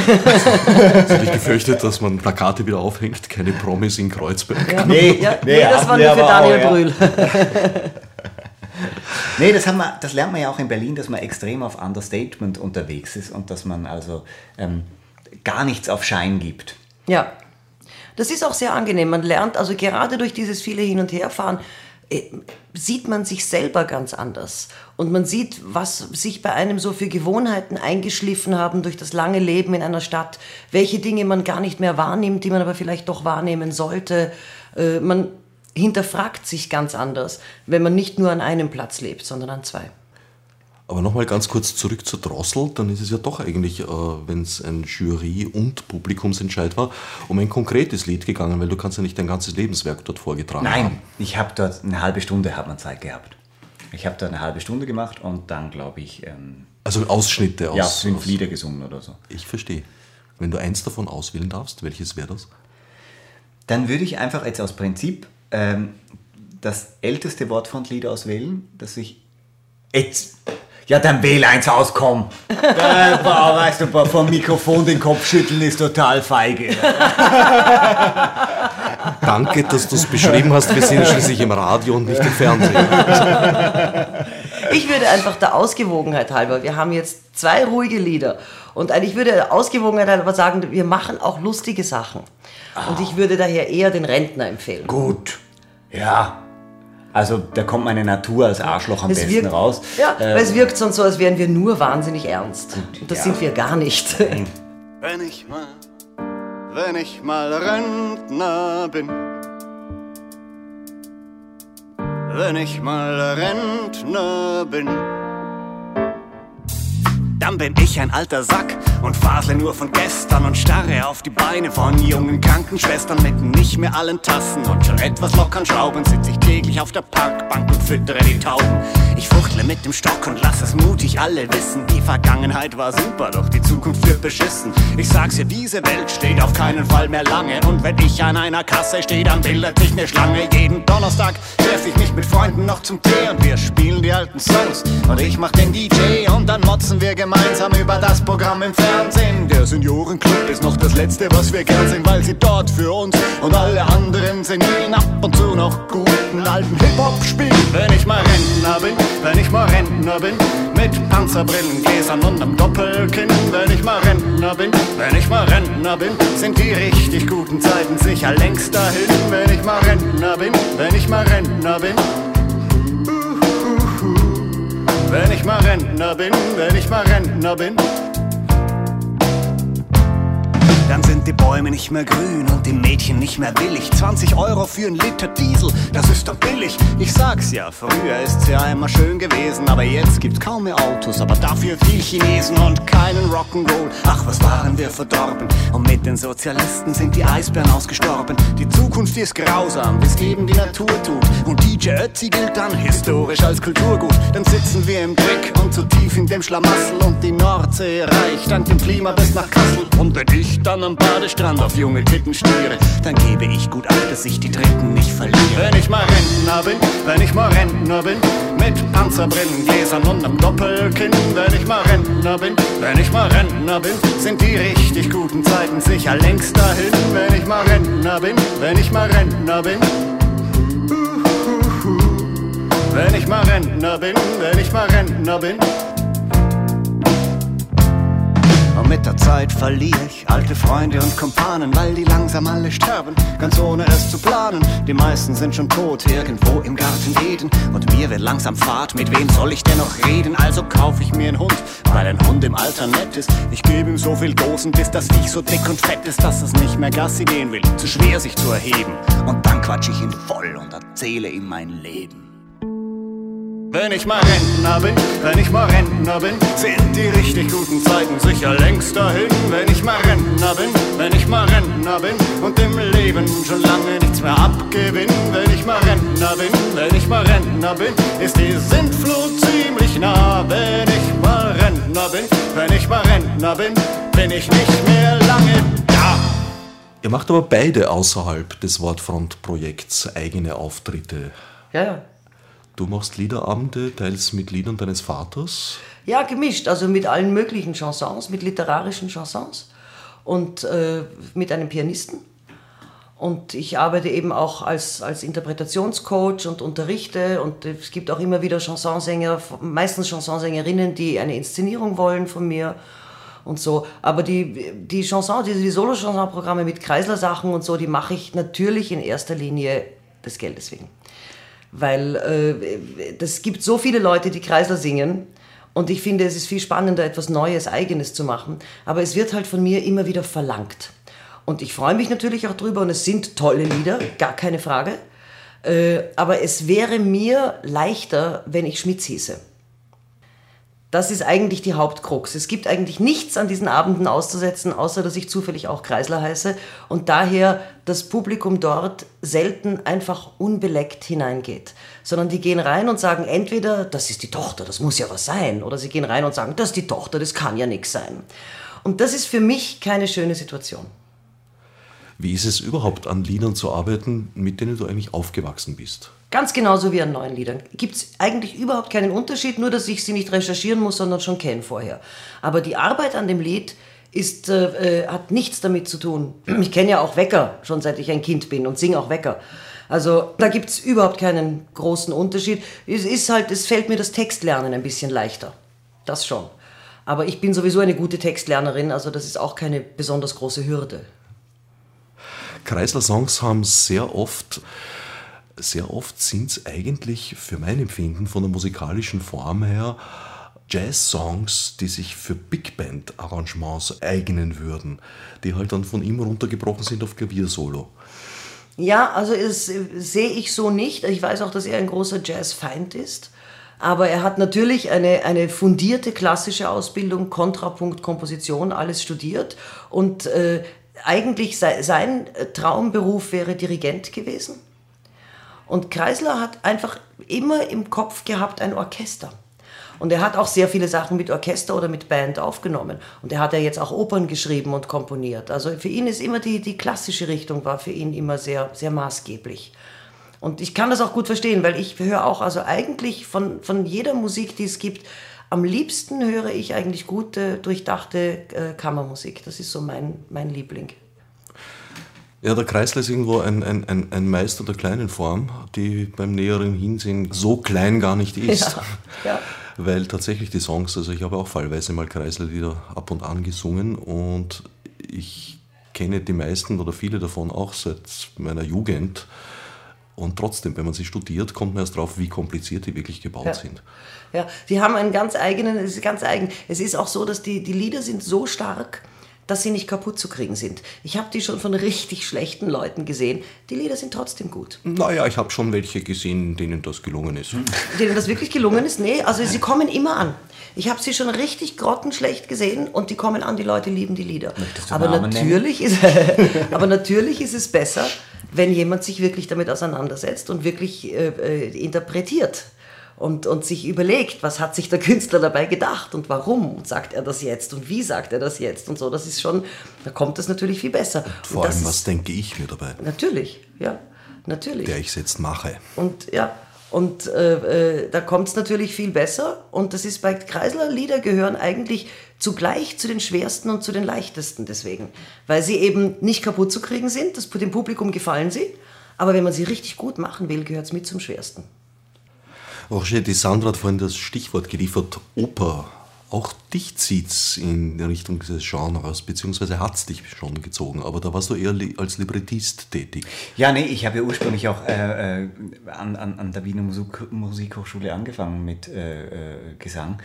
Habe ich gefürchtet, dass man Plakate wieder aufhängt, keine Promis in Kreuzberg. ja. Nee, ja, nee, nee, das war nur für Daniel auch, ja. Brühl. Nee, das, haben wir, das lernt man ja auch in Berlin, dass man extrem auf Understatement unterwegs ist und dass man also ähm, gar nichts auf Schein gibt. Ja, das ist auch sehr angenehm. Man lernt also gerade durch dieses viele Hin- und Herfahren, äh, sieht man sich selber ganz anders. Und man sieht, was sich bei einem so für Gewohnheiten eingeschliffen haben durch das lange Leben in einer Stadt, welche Dinge man gar nicht mehr wahrnimmt, die man aber vielleicht doch wahrnehmen sollte. Äh, Man hinterfragt sich ganz anders, wenn man nicht nur an einem Platz lebt, sondern an zwei. Aber nochmal ganz kurz zurück zur Drossel, dann ist es ja doch eigentlich, äh, wenn es ein Jury- und Publikumsentscheid war, um ein konkretes Lied gegangen, weil du kannst ja nicht dein ganzes Lebenswerk dort vorgetragen haben. Nein, ich habe dort eine halbe Stunde hat man Zeit gehabt. Ich habe da eine halbe Stunde gemacht und dann, glaube ich, ähm, Also Ausschnitte aus... ja, fünf aus Lieder gesungen oder so. Ich verstehe. Wenn du eins davon auswählen darfst, welches wäre das? Dann würde ich einfach jetzt aus Prinzip ähm, das älteste Wortfrontlied auswählen, das ich jetzt. Ja, dann wähl eins aus, komm. Äh, boah, weißt du, boah, vom Mikrofon den Kopf schütteln ist total feige. Danke, dass du es beschrieben hast. Wir sind schließlich im Radio und nicht im Fernsehen. Ich würde einfach der Ausgewogenheit halber, wir haben jetzt zwei ruhige Lieder und ich würde der Ausgewogenheit halber sagen, wir machen auch lustige Sachen. Und ich würde daher eher den Rentner empfehlen. Gut. Ja. Also, da kommt meine Natur als Arschloch am Es besten wirkt, raus. Ja, Äh, weil es wirkt sonst so, als wären wir nur wahnsinnig ernst. Und das ja. sind wir gar nicht. Wenn ich mal, wenn ich mal Rentner bin. Wenn ich mal Rentner bin. Dann bin ich ein alter Sack und fasle nur von gestern und starre auf die Beine von jungen Krankenschwestern mit nicht mehr allen Tassen und schon etwas lockern Schrauben sitz ich täglich auf der Parkbank und füttere die Tauben. Ich fuchtle mit dem Stock und lass es mutig alle wissen. Die Vergangenheit war super, doch die Zukunft wird beschissen. Ich sag's dir, diese Welt steht auf keinen Fall mehr lange. Und wenn ich an einer Kasse stehe, dann bildet sich ne Schlange. Jeden Donnerstag treff ich mich mit Freunden noch zum Tee und wir spielen die alten Songs. Und ich mach den DJ und dann motzen wir gemeinsam über das Programm im Fernsehen. Der Seniorenclub ist noch das Letzte, was wir gern sehen, weil sie dort für uns und alle anderen senil ab und zu noch guten alten Hip-Hop spielen. Wenn ich mal Rentner bin, wenn ich mal Rentner bin, mit Panzerbrillen, Gläsern und einem Doppelkinn. Wenn ich mal Rentner bin, wenn ich mal Rentner bin, sind die richtig guten Zeiten sicher längst dahin. Wenn ich mal Rentner bin, wenn ich mal Rentner bin. Wenn ich mal Rentner bin, wenn ich mal Rentner bin. Dann sind die Bäume nicht mehr grün und die Mädchen nicht mehr billig. 20 Euro für ein Liter Diesel, das ist doch billig. Ich sag's ja, früher ist's ja einmal schön gewesen. Aber jetzt gibt's kaum mehr Autos, aber dafür viel Chinesen und keinen Rock'n'Roll. Ach, was waren wir verdorben. Und mit den Sozialisten sind die Eisbären ausgestorben. Die Zukunft ist grausam, wie's eben die Natur tut. Und DJ Ötzi gilt dann historisch als Kulturgut. Dann sitzen wir im Dreck und zu tief in dem Schlamassel. Und die Nordsee reicht dank dem Klima bis nach Kassel. Und wenn ich dann am Badestrand auf junge Titten stiere, dann gebe ich gut acht, dass ich die Dritten nicht verliere. Wenn ich mal Rentner bin, wenn ich mal Rentner bin, mit Panzerbrillen, Gläsern und einem Doppelkinn. Wenn ich mal Rentner bin, wenn ich mal Rentner bin, sind die richtig guten Zeiten sicher längst dahin. Wenn ich mal Rentner bin, wenn ich mal Rentner bin. Wenn ich mal Rentner bin, wenn ich mal Rentner bin. Mit der Zeit verliere ich alte Freunde und Kumpanen, weil die langsam alle sterben, ganz ohne es zu planen. Die meisten sind schon tot, irgendwo im Garten Eden. Und mir wird langsam Fahrt, mit wem soll ich denn noch reden? Also kauf ich mir einen Hund, weil ein Hund im Alter nett ist. Ich gebe ihm so viel Dosen, bis das Viech so dick und fett ist, dass es nicht mehr Gassi gehen will. Zu schwer sich zu erheben. Und dann quatsch ich ihn voll und erzähle ihm mein Leben. Wenn ich mal Rentner bin, wenn ich mal Rentner bin, sind die richtig guten Zeiten sicher längst dahin. Wenn ich mal Rentner bin, wenn ich mal Rentner bin und im Leben schon lange nichts mehr abgewinn. Wenn ich mal Rentner bin, wenn ich mal Rentner bin, ist die Sintflut ziemlich nah. Wenn ich mal Rentner bin, wenn ich mal Rentner bin, bin ich nicht mehr lange da. Ihr macht aber beide außerhalb des Wortfront-Projekts eigene Auftritte. Ja, ja. Du machst Liederabende, teils mit Liedern deines Vaters. Ja, gemischt, also mit allen möglichen Chansons, mit literarischen Chansons und äh, mit einem Pianisten. Und ich arbeite eben auch als, als Interpretationscoach und unterrichte. Und es gibt auch immer wieder Chansonsänger, meistens Chansonsängerinnen, die eine Inszenierung wollen von mir und so. Aber die, die Chanson, die, die Solo-Chanson-Programme mit Kreisler-Sachen und so, die mache ich natürlich in erster Linie des Geldes wegen. Weil äh, das gibt so viele Leute, die Kreisler singen. Und ich finde, es ist viel spannender, etwas Neues, Eigenes zu machen. Aber es wird halt von mir immer wieder verlangt. Und ich freue mich natürlich auch drüber und es sind tolle Lieder, gar keine Frage. Äh, aber es wäre mir leichter, wenn ich Schmitz hieße. Das ist eigentlich die Hauptkrux. Es gibt eigentlich nichts an diesen Abenden auszusetzen, außer dass ich zufällig auch Kreisler heiße und daher das Publikum dort selten einfach unbeleckt hineingeht, sondern die gehen rein und sagen entweder, das ist die Tochter, das muss ja was sein, oder sie gehen rein und sagen, das ist die Tochter, das kann ja nichts sein. Und das ist für mich keine schöne Situation. Wie ist es überhaupt an Liedern zu arbeiten, mit denen du eigentlich aufgewachsen bist? Ganz genauso wie an neuen Liedern. Gibt es eigentlich überhaupt keinen Unterschied, nur dass ich sie nicht recherchieren muss, sondern schon kenne vorher. Aber die Arbeit an dem Lied ist, äh, hat nichts damit zu tun. Ich kenne ja auch Wecker, schon seit ich ein Kind bin und singe auch Wecker. Also da gibt es überhaupt keinen großen Unterschied. Es ist halt, es fällt mir das Textlernen ein bisschen leichter. Das schon. Aber ich bin sowieso eine gute Textlernerin, also das ist auch keine besonders große Hürde. Kreisler-Songs haben sehr oft, sehr oft sind es eigentlich für mein Empfinden von der musikalischen Form her Jazz-Songs, die sich für Big Band-Arrangements eignen würden, die halt dann von ihm runtergebrochen sind auf Klaviersolo. Ja, also das sehe ich so nicht. Ich weiß auch, dass er ein großer Jazzfeind ist. Aber er hat natürlich eine, eine fundierte klassische Ausbildung, Kontrapunkt, Komposition, alles studiert. Und äh, eigentlich sei, sein Traumberuf wäre Dirigent gewesen. Und Kreisler hat einfach immer im Kopf gehabt ein Orchester. Und er hat auch sehr viele Sachen mit Orchester oder mit Band aufgenommen. Und er hat ja jetzt auch Opern geschrieben und komponiert. Also für ihn ist immer die, die klassische Richtung, war für ihn immer sehr, sehr maßgeblich. Und ich kann das auch gut verstehen, weil ich höre auch, also eigentlich von, von jeder Musik, die es gibt, am liebsten höre ich eigentlich gute, durchdachte äh, Kammermusik. Das ist so mein, mein Liebling. Ja, der Kreisler ist irgendwo ein, ein, ein, ein Meister der kleinen Form, die beim näheren Hinsehen so klein gar nicht ist. Ja, ja. Weil tatsächlich die Songs, also ich habe auch fallweise mal Kreislerlieder ab und an gesungen und ich kenne die meisten oder viele davon auch seit meiner Jugend. Und trotzdem, wenn man sie studiert, kommt man erst drauf, wie kompliziert die wirklich gebaut Ja. sind. Ja, die haben einen ganz eigenen, es ist ganz eigen. Es ist auch so, dass die, die Lieder sind so stark, dass sie nicht kaputt zu kriegen sind. Ich habe die schon von richtig schlechten Leuten gesehen. Die Lieder sind trotzdem gut. Naja, ich habe schon welche gesehen, denen das gelungen ist. Denen das wirklich gelungen ist? Nee, also sie kommen immer an. Ich habe sie schon richtig grottenschlecht gesehen und die kommen an, die Leute lieben die Lieder. Aber natürlich, ist, aber natürlich ist es besser, wenn jemand sich wirklich damit auseinandersetzt und wirklich äh, äh, interpretiert. Und, und sich überlegt, was hat sich der Künstler dabei gedacht und warum und sagt er das jetzt und wie sagt er das jetzt und so. Das ist schon, da kommt es natürlich viel besser. Vor und allem, was ist, denke ich mir dabei, Natürlich, ja, natürlich. der ich es jetzt mache. Und ja, und äh, äh, da kommt es natürlich viel besser. Und das ist bei Kreisler Lieder gehören eigentlich zugleich zu den schwersten und zu den leichtesten deswegen. Weil sie eben nicht kaputt zu kriegen sind, das, dem Publikum gefallen sie. Aber wenn man sie richtig gut machen will, gehört es mit zum schwersten. Roger, die Sandra hat vorhin das Stichwort geliefert, Oper. Auch dich zieht's in Richtung dieses Genres, beziehungsweise hat's dich schon gezogen, aber da warst du eher als Librettist tätig. Ja, nee, ich habe ja ursprünglich auch äh, äh, an, an, an der Wiener Musik, Musikhochschule angefangen mit äh, äh, Gesang.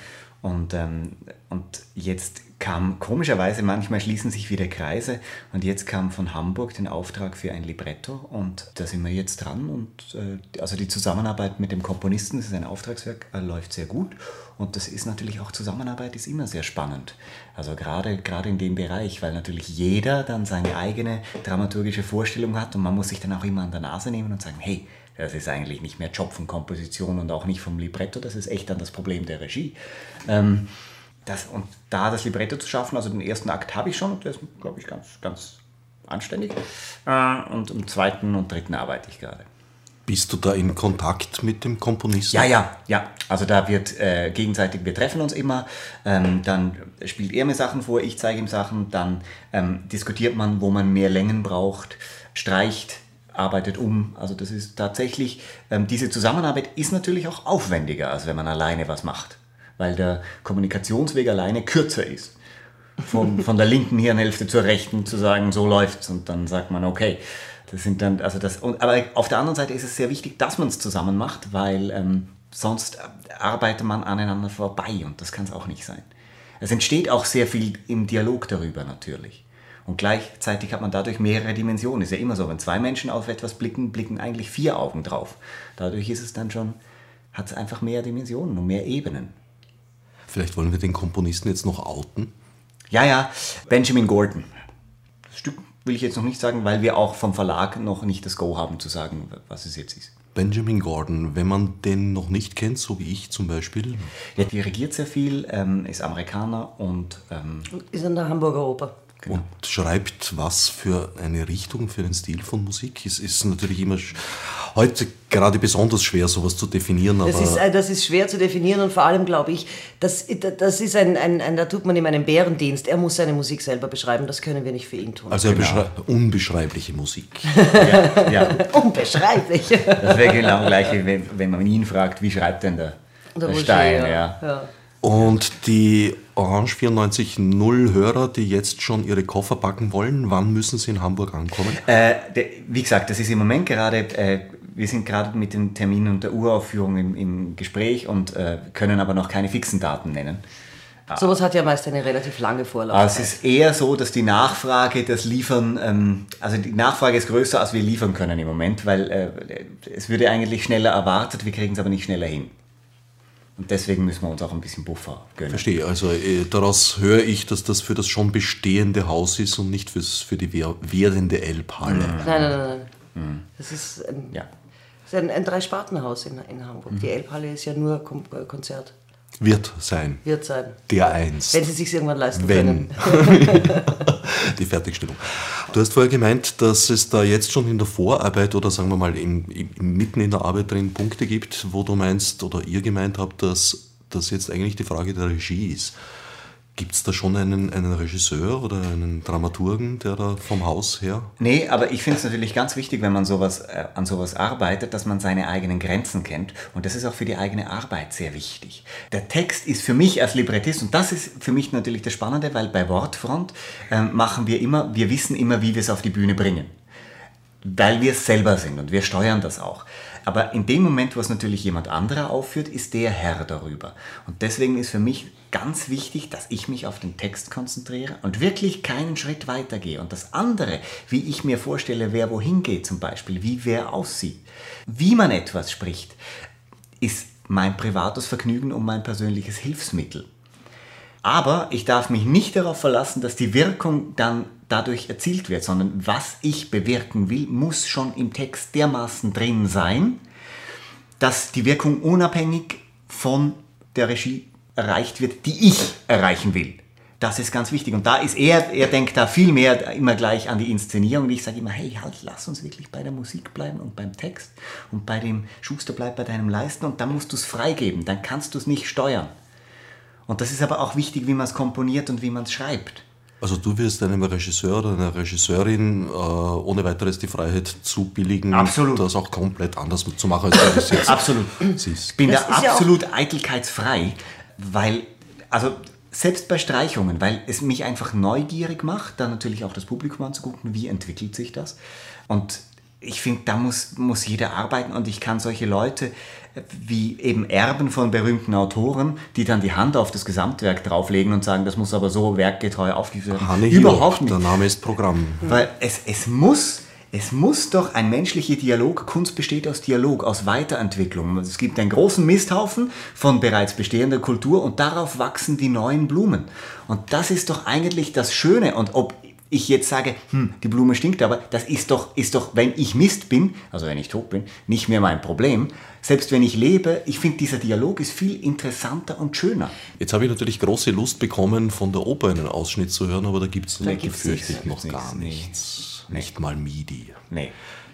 Und, ähm, und jetzt kam, komischerweise, manchmal schließen sich wieder Kreise. Und jetzt kam von Hamburg den Auftrag für ein Libretto. Und da sind wir jetzt dran. Und äh, also die Zusammenarbeit mit dem Komponisten, das ist ein Auftragswerk, äh, läuft sehr gut. Und das ist natürlich auch Zusammenarbeit ist immer sehr spannend. Also gerade gerade in dem Bereich, weil natürlich jeder dann seine eigene dramaturgische Vorstellung hat und man muss sich dann auch immer an der Nase nehmen und sagen, hey, das ist eigentlich nicht mehr Job von Komposition und auch nicht vom Libretto, das ist echt dann das Problem der Regie. Ähm, das, und da das Libretto zu schaffen, also den ersten Akt habe ich schon, der ist, glaube ich, ganz, ganz anständig. Äh, und im zweiten und dritten arbeite ich gerade. Bist du da in Kontakt mit dem Komponisten? Ja, ja, ja. Also da wird äh, gegenseitig, wir treffen uns immer, ähm, dann spielt er mir Sachen vor, ich zeige ihm Sachen, dann ähm, diskutiert man, wo man mehr Längen braucht, streicht, arbeitet um. Also das ist tatsächlich, ähm, diese Zusammenarbeit ist natürlich auch aufwendiger, als wenn man alleine was macht, weil der Kommunikationsweg alleine kürzer ist. Von, von der linken Hirnhälfte zur rechten zu sagen, so läuft's und dann sagt man, okay. Das sind dann, also das, und, aber auf der anderen Seite ist es sehr wichtig, dass man es zusammen macht, weil ähm, sonst arbeitet man aneinander vorbei und das kann es auch nicht sein. Es entsteht auch sehr viel im Dialog darüber natürlich. Und gleichzeitig hat man dadurch mehrere Dimensionen. Ist ja immer so, wenn zwei Menschen auf etwas blicken, blicken eigentlich vier Augen drauf. Dadurch ist es dann schon, hat es einfach mehr Dimensionen und mehr Ebenen. Vielleicht wollen wir den Komponisten jetzt noch outen. Ja, ja, Benjamin Gordon. Das Stück will ich jetzt noch nicht sagen, weil wir auch vom Verlag noch nicht das Go haben zu sagen, was es jetzt ist. Benjamin Gordon, wenn man den noch nicht kennt, so wie ich zum Beispiel, Er dirigiert sehr viel, ähm, ist Amerikaner und ähm, Ist an der Hamburger Oper. Und schreibt was für eine Richtung, für einen Stil von Musik. Es ist natürlich immer heute gerade besonders schwer, sowas zu definieren, aber Das ist, äh, das ist schwer zu definieren und vor allem glaube ich, das, das ist ein, ein, ein, da tut man ihm einen Bärendienst. Er muss seine Musik selber beschreiben, das können wir nicht für ihn tun. also er beschreibt unbeschreibliche Musik. ja, ja, Unbeschreiblich. das wäre genau gleich, wenn, wenn man ihn fragt, wie schreibt denn der, der, Roger, Stein? ja. Ja. Und die Orange 94.0 Hörer, die jetzt schon ihre Koffer packen wollen, wann müssen sie in Hamburg ankommen? Äh, der, wie gesagt, das ist im Moment gerade, äh, wir sind gerade mit den Terminen und der Uraufführung im, im Gespräch und äh, können aber noch keine fixen Daten nennen. Sowas hat ja meist eine relativ lange Vorlaufzeit. es ist eher so, dass die Nachfrage, das Liefern, ähm, also die Nachfrage ist größer, als wir liefern können im Moment, weil äh, es würde eigentlich schneller erwartet, wir kriegen es aber nicht schneller hin. Und deswegen müssen wir uns auch ein bisschen Buffer gönnen. Verstehe, also äh, daraus höre ich, dass das für das schon bestehende Haus ist und nicht fürs, für die wer- werdende Elbhalle. Nein, nein, nein. nein. Das ist ein, Ja. das ist ein, ein Dreispartenhaus in, in Hamburg. Die Elbhalle ist ja nur äh, Konzert. Wird sein. Wird sein. Der eins. Wenn sie sich irgendwann leisten Wenn. können. die Fertigstellung. Du hast vorher gemeint, dass es da jetzt schon in der Vorarbeit oder sagen wir mal im, im, mitten in der Arbeit drin Punkte gibt, wo du meinst oder ihr gemeint habt, dass das jetzt eigentlich die Frage der Regie ist. Gibt es da schon einen, einen Regisseur oder einen Dramaturgen, der da vom Haus her? Nee, aber ich finde es natürlich ganz wichtig, wenn man sowas, äh, an sowas arbeitet, dass man seine eigenen Grenzen kennt. Und das ist auch für die eigene Arbeit sehr wichtig. Der Text ist für mich als Librettist, und das ist für mich natürlich das Spannende, weil bei Wortfront äh, machen wir immer, wir wissen immer, wie wir es auf die Bühne bringen. Weil wir es selber sind und wir steuern das auch. Aber in dem Moment, wo es natürlich jemand anderer aufführt, ist der Herr darüber. Und deswegen ist für mich ganz wichtig, dass ich mich auf den Text konzentriere und wirklich keinen Schritt weiter gehe. Und das andere, wie ich mir vorstelle, wer wohin geht zum Beispiel, wie wer aussieht, wie man etwas spricht, ist mein privates Vergnügen und mein persönliches Hilfsmittel. Aber ich darf mich nicht darauf verlassen, dass die Wirkung dann dadurch erzielt wird, sondern was ich bewirken will, muss schon im Text dermaßen drin sein, dass die Wirkung unabhängig von der Regie erreicht wird, die ich erreichen will. Das ist ganz wichtig. Und da ist er, er denkt da viel mehr immer gleich an die Inszenierung. Ich sage immer, hey, halt, lass uns wirklich bei der Musik bleiben und beim Text und bei dem Schuster bleib bei deinem Leisten und dann musst du es freigeben. Dann kannst du es nicht steuern. Und das ist aber auch wichtig, wie man es komponiert und wie man es schreibt. Also du wirst einem Regisseur oder einer Regisseurin äh, ohne weiteres die Freiheit zubilligen, Absolut. das auch komplett anders zu machen, als du das jetzt Absolut. siehst. Ich bin Das da ist ja absolut eitelkeitsfrei, weil, also selbst bei Streichungen, weil es mich einfach neugierig macht, dann natürlich auch das Publikum anzugucken, wie entwickelt sich das. Und ich finde, da muss, muss jeder arbeiten und ich kann solche Leute wie eben Erben von berühmten Autoren, die dann die Hand auf das Gesamtwerk drauflegen und sagen, das muss aber so werkgetreu aufgeführt werden. Hanne Überhaupt nicht. der Name ist Programm. Weil es, es muss, es muss doch ein menschlicher Dialog, Kunst besteht aus Dialog, aus Weiterentwicklung. Es gibt einen großen Misthaufen von bereits bestehender Kultur und darauf wachsen die neuen Blumen. Und das ist doch eigentlich das Schöne. Und ob ich jetzt sage, hm, die Blume stinkt, aber das ist doch, ist doch, wenn ich Mist bin, also wenn ich tot bin, nicht mehr mein Problem. Selbst wenn ich lebe, ich finde, dieser Dialog ist viel interessanter und schöner. Jetzt habe ich natürlich große Lust bekommen, von der Oper einen Ausschnitt zu hören, aber da gibt es nichts, ich noch gar nichts, nichts. Nicht mal MIDI. Nee.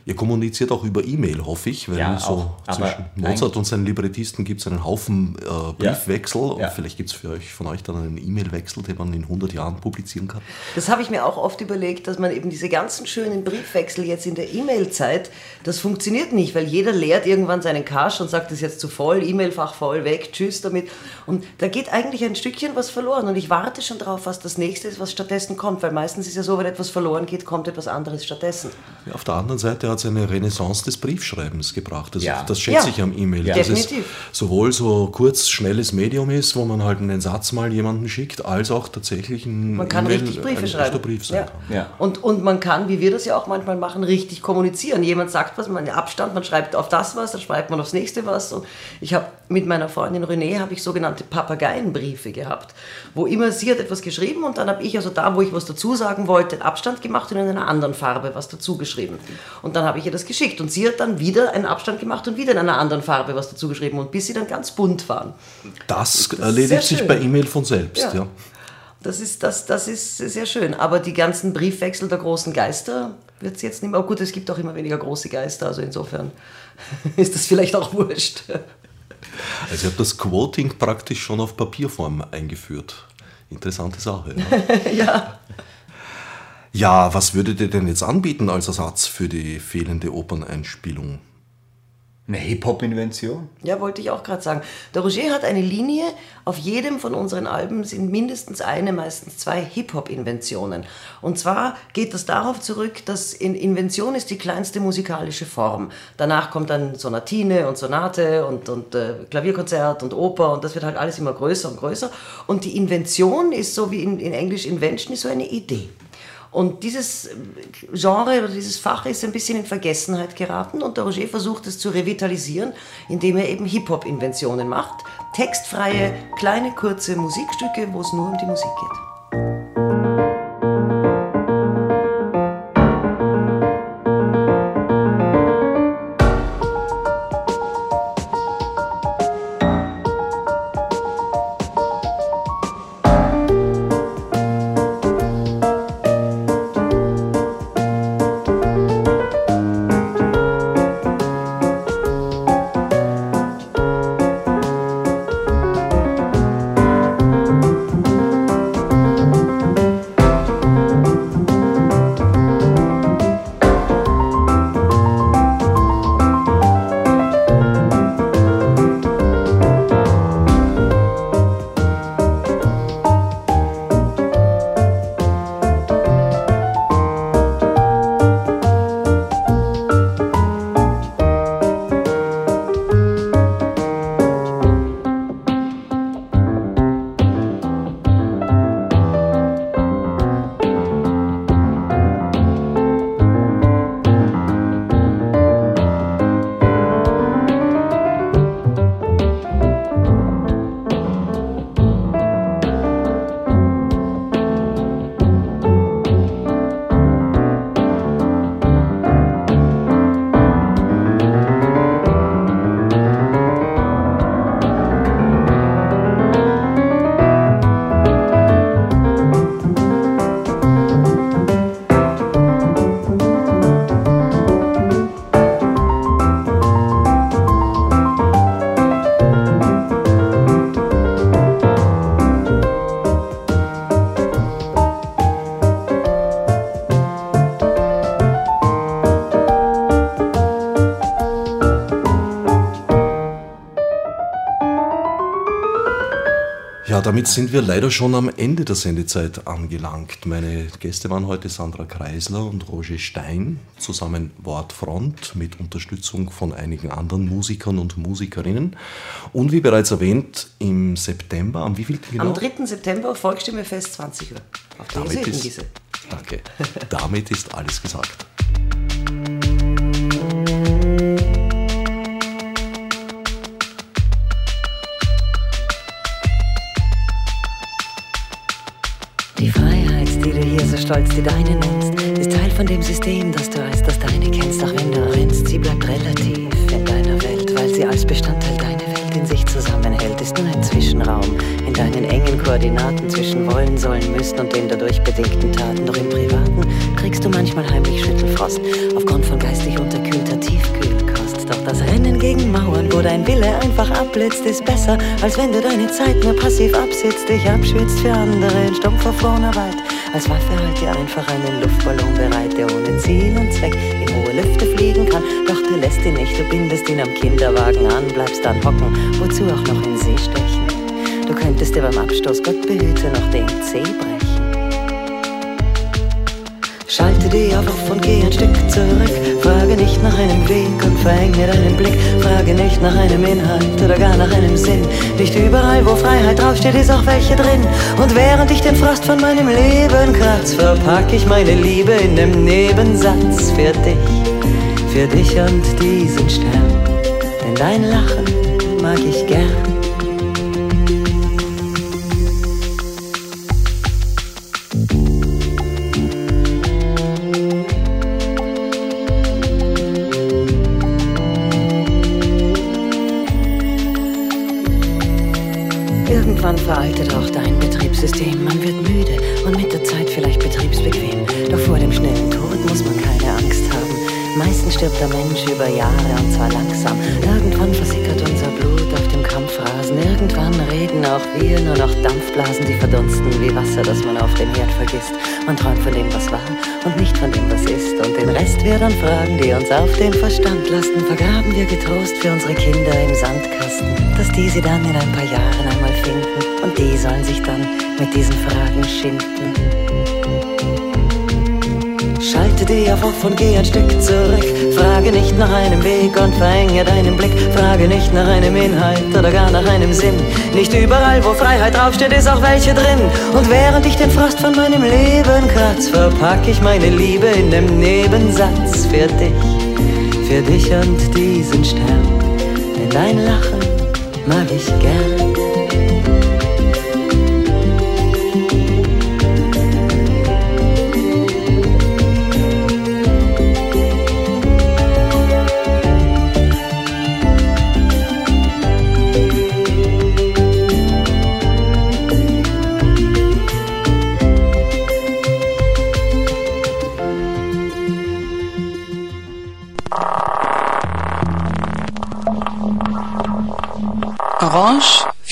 Ihr kommuniziert auch über E-Mail, hoffe ich, weil Ja, so auch, zwischen Mozart und seinen Librettisten gibt es einen Haufen äh, Briefwechsel und Ja. vielleicht gibt es für euch, von euch dann einen E-Mail-Wechsel, den man in 100 Jahren publizieren kann. Das habe ich mir auch oft überlegt, dass man eben diese ganzen schönen Briefwechsel jetzt in der E-Mail-Zeit, das funktioniert nicht, weil jeder leert irgendwann seinen Cache und sagt, das ist jetzt zu voll, E-Mail-Fach voll, weg, tschüss damit. Und da geht eigentlich ein Stückchen was verloren und ich warte schon drauf, was das nächste ist, was stattdessen kommt, weil meistens ist ja so, wenn etwas verloren geht, kommt etwas anderes stattdessen. Ja, auf der anderen Seite hat es eine Renaissance des Briefschreibens gebracht. Das, Ja. das schätze Ja. ich am E-Mail. Ja. dass es Definitiv. sowohl so kurz, schnelles Medium ist, wo man halt einen Satz mal jemanden schickt, als auch tatsächlich ein Man kann E-Mail richtig Briefe ein schreiben. echter Brief sein ja. kann. Ja. Und, und man kann, wie wir das ja auch manchmal machen, richtig kommunizieren. Jemand sagt was, man Abstand, man schreibt auf das was, dann schreibt man aufs nächste was. Und ich habe mit meiner Freundin René habe ich sogenannte Papageienbriefe gehabt, wo immer sie hat etwas geschrieben und dann habe ich also da, wo ich was dazu sagen wollte, einen Abstand gemacht und in einer anderen Farbe was dazu geschrieben. Und dann habe ich ihr das geschickt und sie hat dann wieder einen Abstand gemacht und wieder in einer anderen Farbe was dazu geschrieben und bis sie dann ganz bunt waren. Das, sehr erledigt sich schön. bei E-Mail von selbst. Ja. Ja. Das ist, das, das ist sehr schön. Aber die ganzen Briefwechsel der großen Geister wird es jetzt nicht mehr. Oh gut, es gibt auch immer weniger große Geister, also insofern ist das vielleicht auch wurscht. Also ich habe das Quoting praktisch schon auf Papierform eingeführt. Interessante Sache. Ja. ja. Ja, was würdet ihr denn jetzt anbieten als Ersatz für die fehlende Operneinspielung? Eine Hip-Hop-Invention? Ja, wollte ich auch gerade sagen. Der Roger hat eine Linie, auf jedem von unseren Alben sind mindestens eine, meistens zwei Hip-Hop-Inventionen. Und zwar geht das darauf zurück, dass in Invention ist die kleinste musikalische Form. Danach kommt dann Sonatine und Sonate und, und äh, Klavierkonzert und Oper und das wird halt alles immer größer und größer. Und die Invention ist so wie in, in Englisch Invention, ist so eine Idee. Und dieses Genre oder dieses Fach ist ein bisschen in Vergessenheit geraten und der Roger versucht es zu revitalisieren, indem er eben Hip-Hop-Inventionen macht. Textfreie, kleine, kurze Musikstücke, wo es nur um die Musik geht. Damit sind wir leider schon am Ende der Sendezeit angelangt. Meine Gäste waren heute Sandra Kreisler und Roger Stein, zusammen Wortfront mit Unterstützung von einigen anderen Musikern und Musikerinnen. Und wie bereits erwähnt, im September, am wievielten genau? Am 3. September, Volksstimmefest, 20 Uhr. Auf der damit ist, Danke. Damit ist alles gesagt. Stolz die deine nennst, ist Teil von dem System, das du als das deine kennst. Auch wenn du rennst, sie bleibt relativ in deiner Welt, weil sie als Bestandteil deiner Welt in sich zusammenhält. Ist nur ein Zwischenraum in deinen engen Koordinaten zwischen wollen, sollen, müssen und den dadurch bedingten Taten. Doch im Privaten kriegst du manchmal heimlich Schüttelfrost aufgrund von geistig unterkühlter Tiefkühlkost. Doch das Rennen gegen Mauern, wo dein Wille einfach abblitzt, ist besser, als wenn du deine Zeit nur passiv absitzt, dich abschwitzt für andere in stumpfer Fronarbeit. Als Waffe halt dir einfach einen Luftballon bereit, der ohne Ziel und Zweck in hohe Lüfte fliegen kann. Doch du lässt ihn nicht, du bindest ihn am Kinderwagen an, bleibst dann hocken, wozu auch noch in See stechen. Du könntest dir beim Abstoß, Gott behüte, noch den Zeh brechen. Schalte die auf und geh ein Stück zurück. Frage nicht nach einem Weg und verenge deinen Blick. Frage nicht nach einem Inhalt oder gar nach einem Sinn. Nicht überall, wo Freiheit draufsteht, ist auch welche drin. Und während ich den Frost von meinem Leben kratz, verpack ich meine Liebe in nem Nebensatz für dich, für dich und diesen Stern. Denn dein Lachen mag ich gern. Irgendwann veraltet auch dein Betriebssystem. Man wird müde Meistens stirbt der Mensch über Jahre und zwar langsam. Irgendwann versickert unser Blut auf dem Kampfrasen. Irgendwann reden auch wir nur noch Dampfblasen, die verdunsten wie Wasser, das man auf dem Herd vergisst. Man träumt von dem, was war und nicht von dem, was ist. Und den Rest wir dann fragen, die uns auf den Verstand lasten. Vergraben wir getrost für unsere Kinder im Sandkasten, dass die sie dann in ein paar Jahren einmal finden. Und die sollen sich dann mit diesen Fragen schinden. Dich auf und geh ein Stück zurück. Frage nicht nach einem Weg und verenge deinen Blick. Frage nicht nach einem Inhalt oder gar nach einem Sinn. Nicht überall, wo Freiheit draufsteht, ist auch welche drin. Und während ich den Frost von meinem Leben kratz, verpack ich meine Liebe in nem Nebensatz für dich, für dich und diesen Stern. Denn dein Lachen mag ich gern.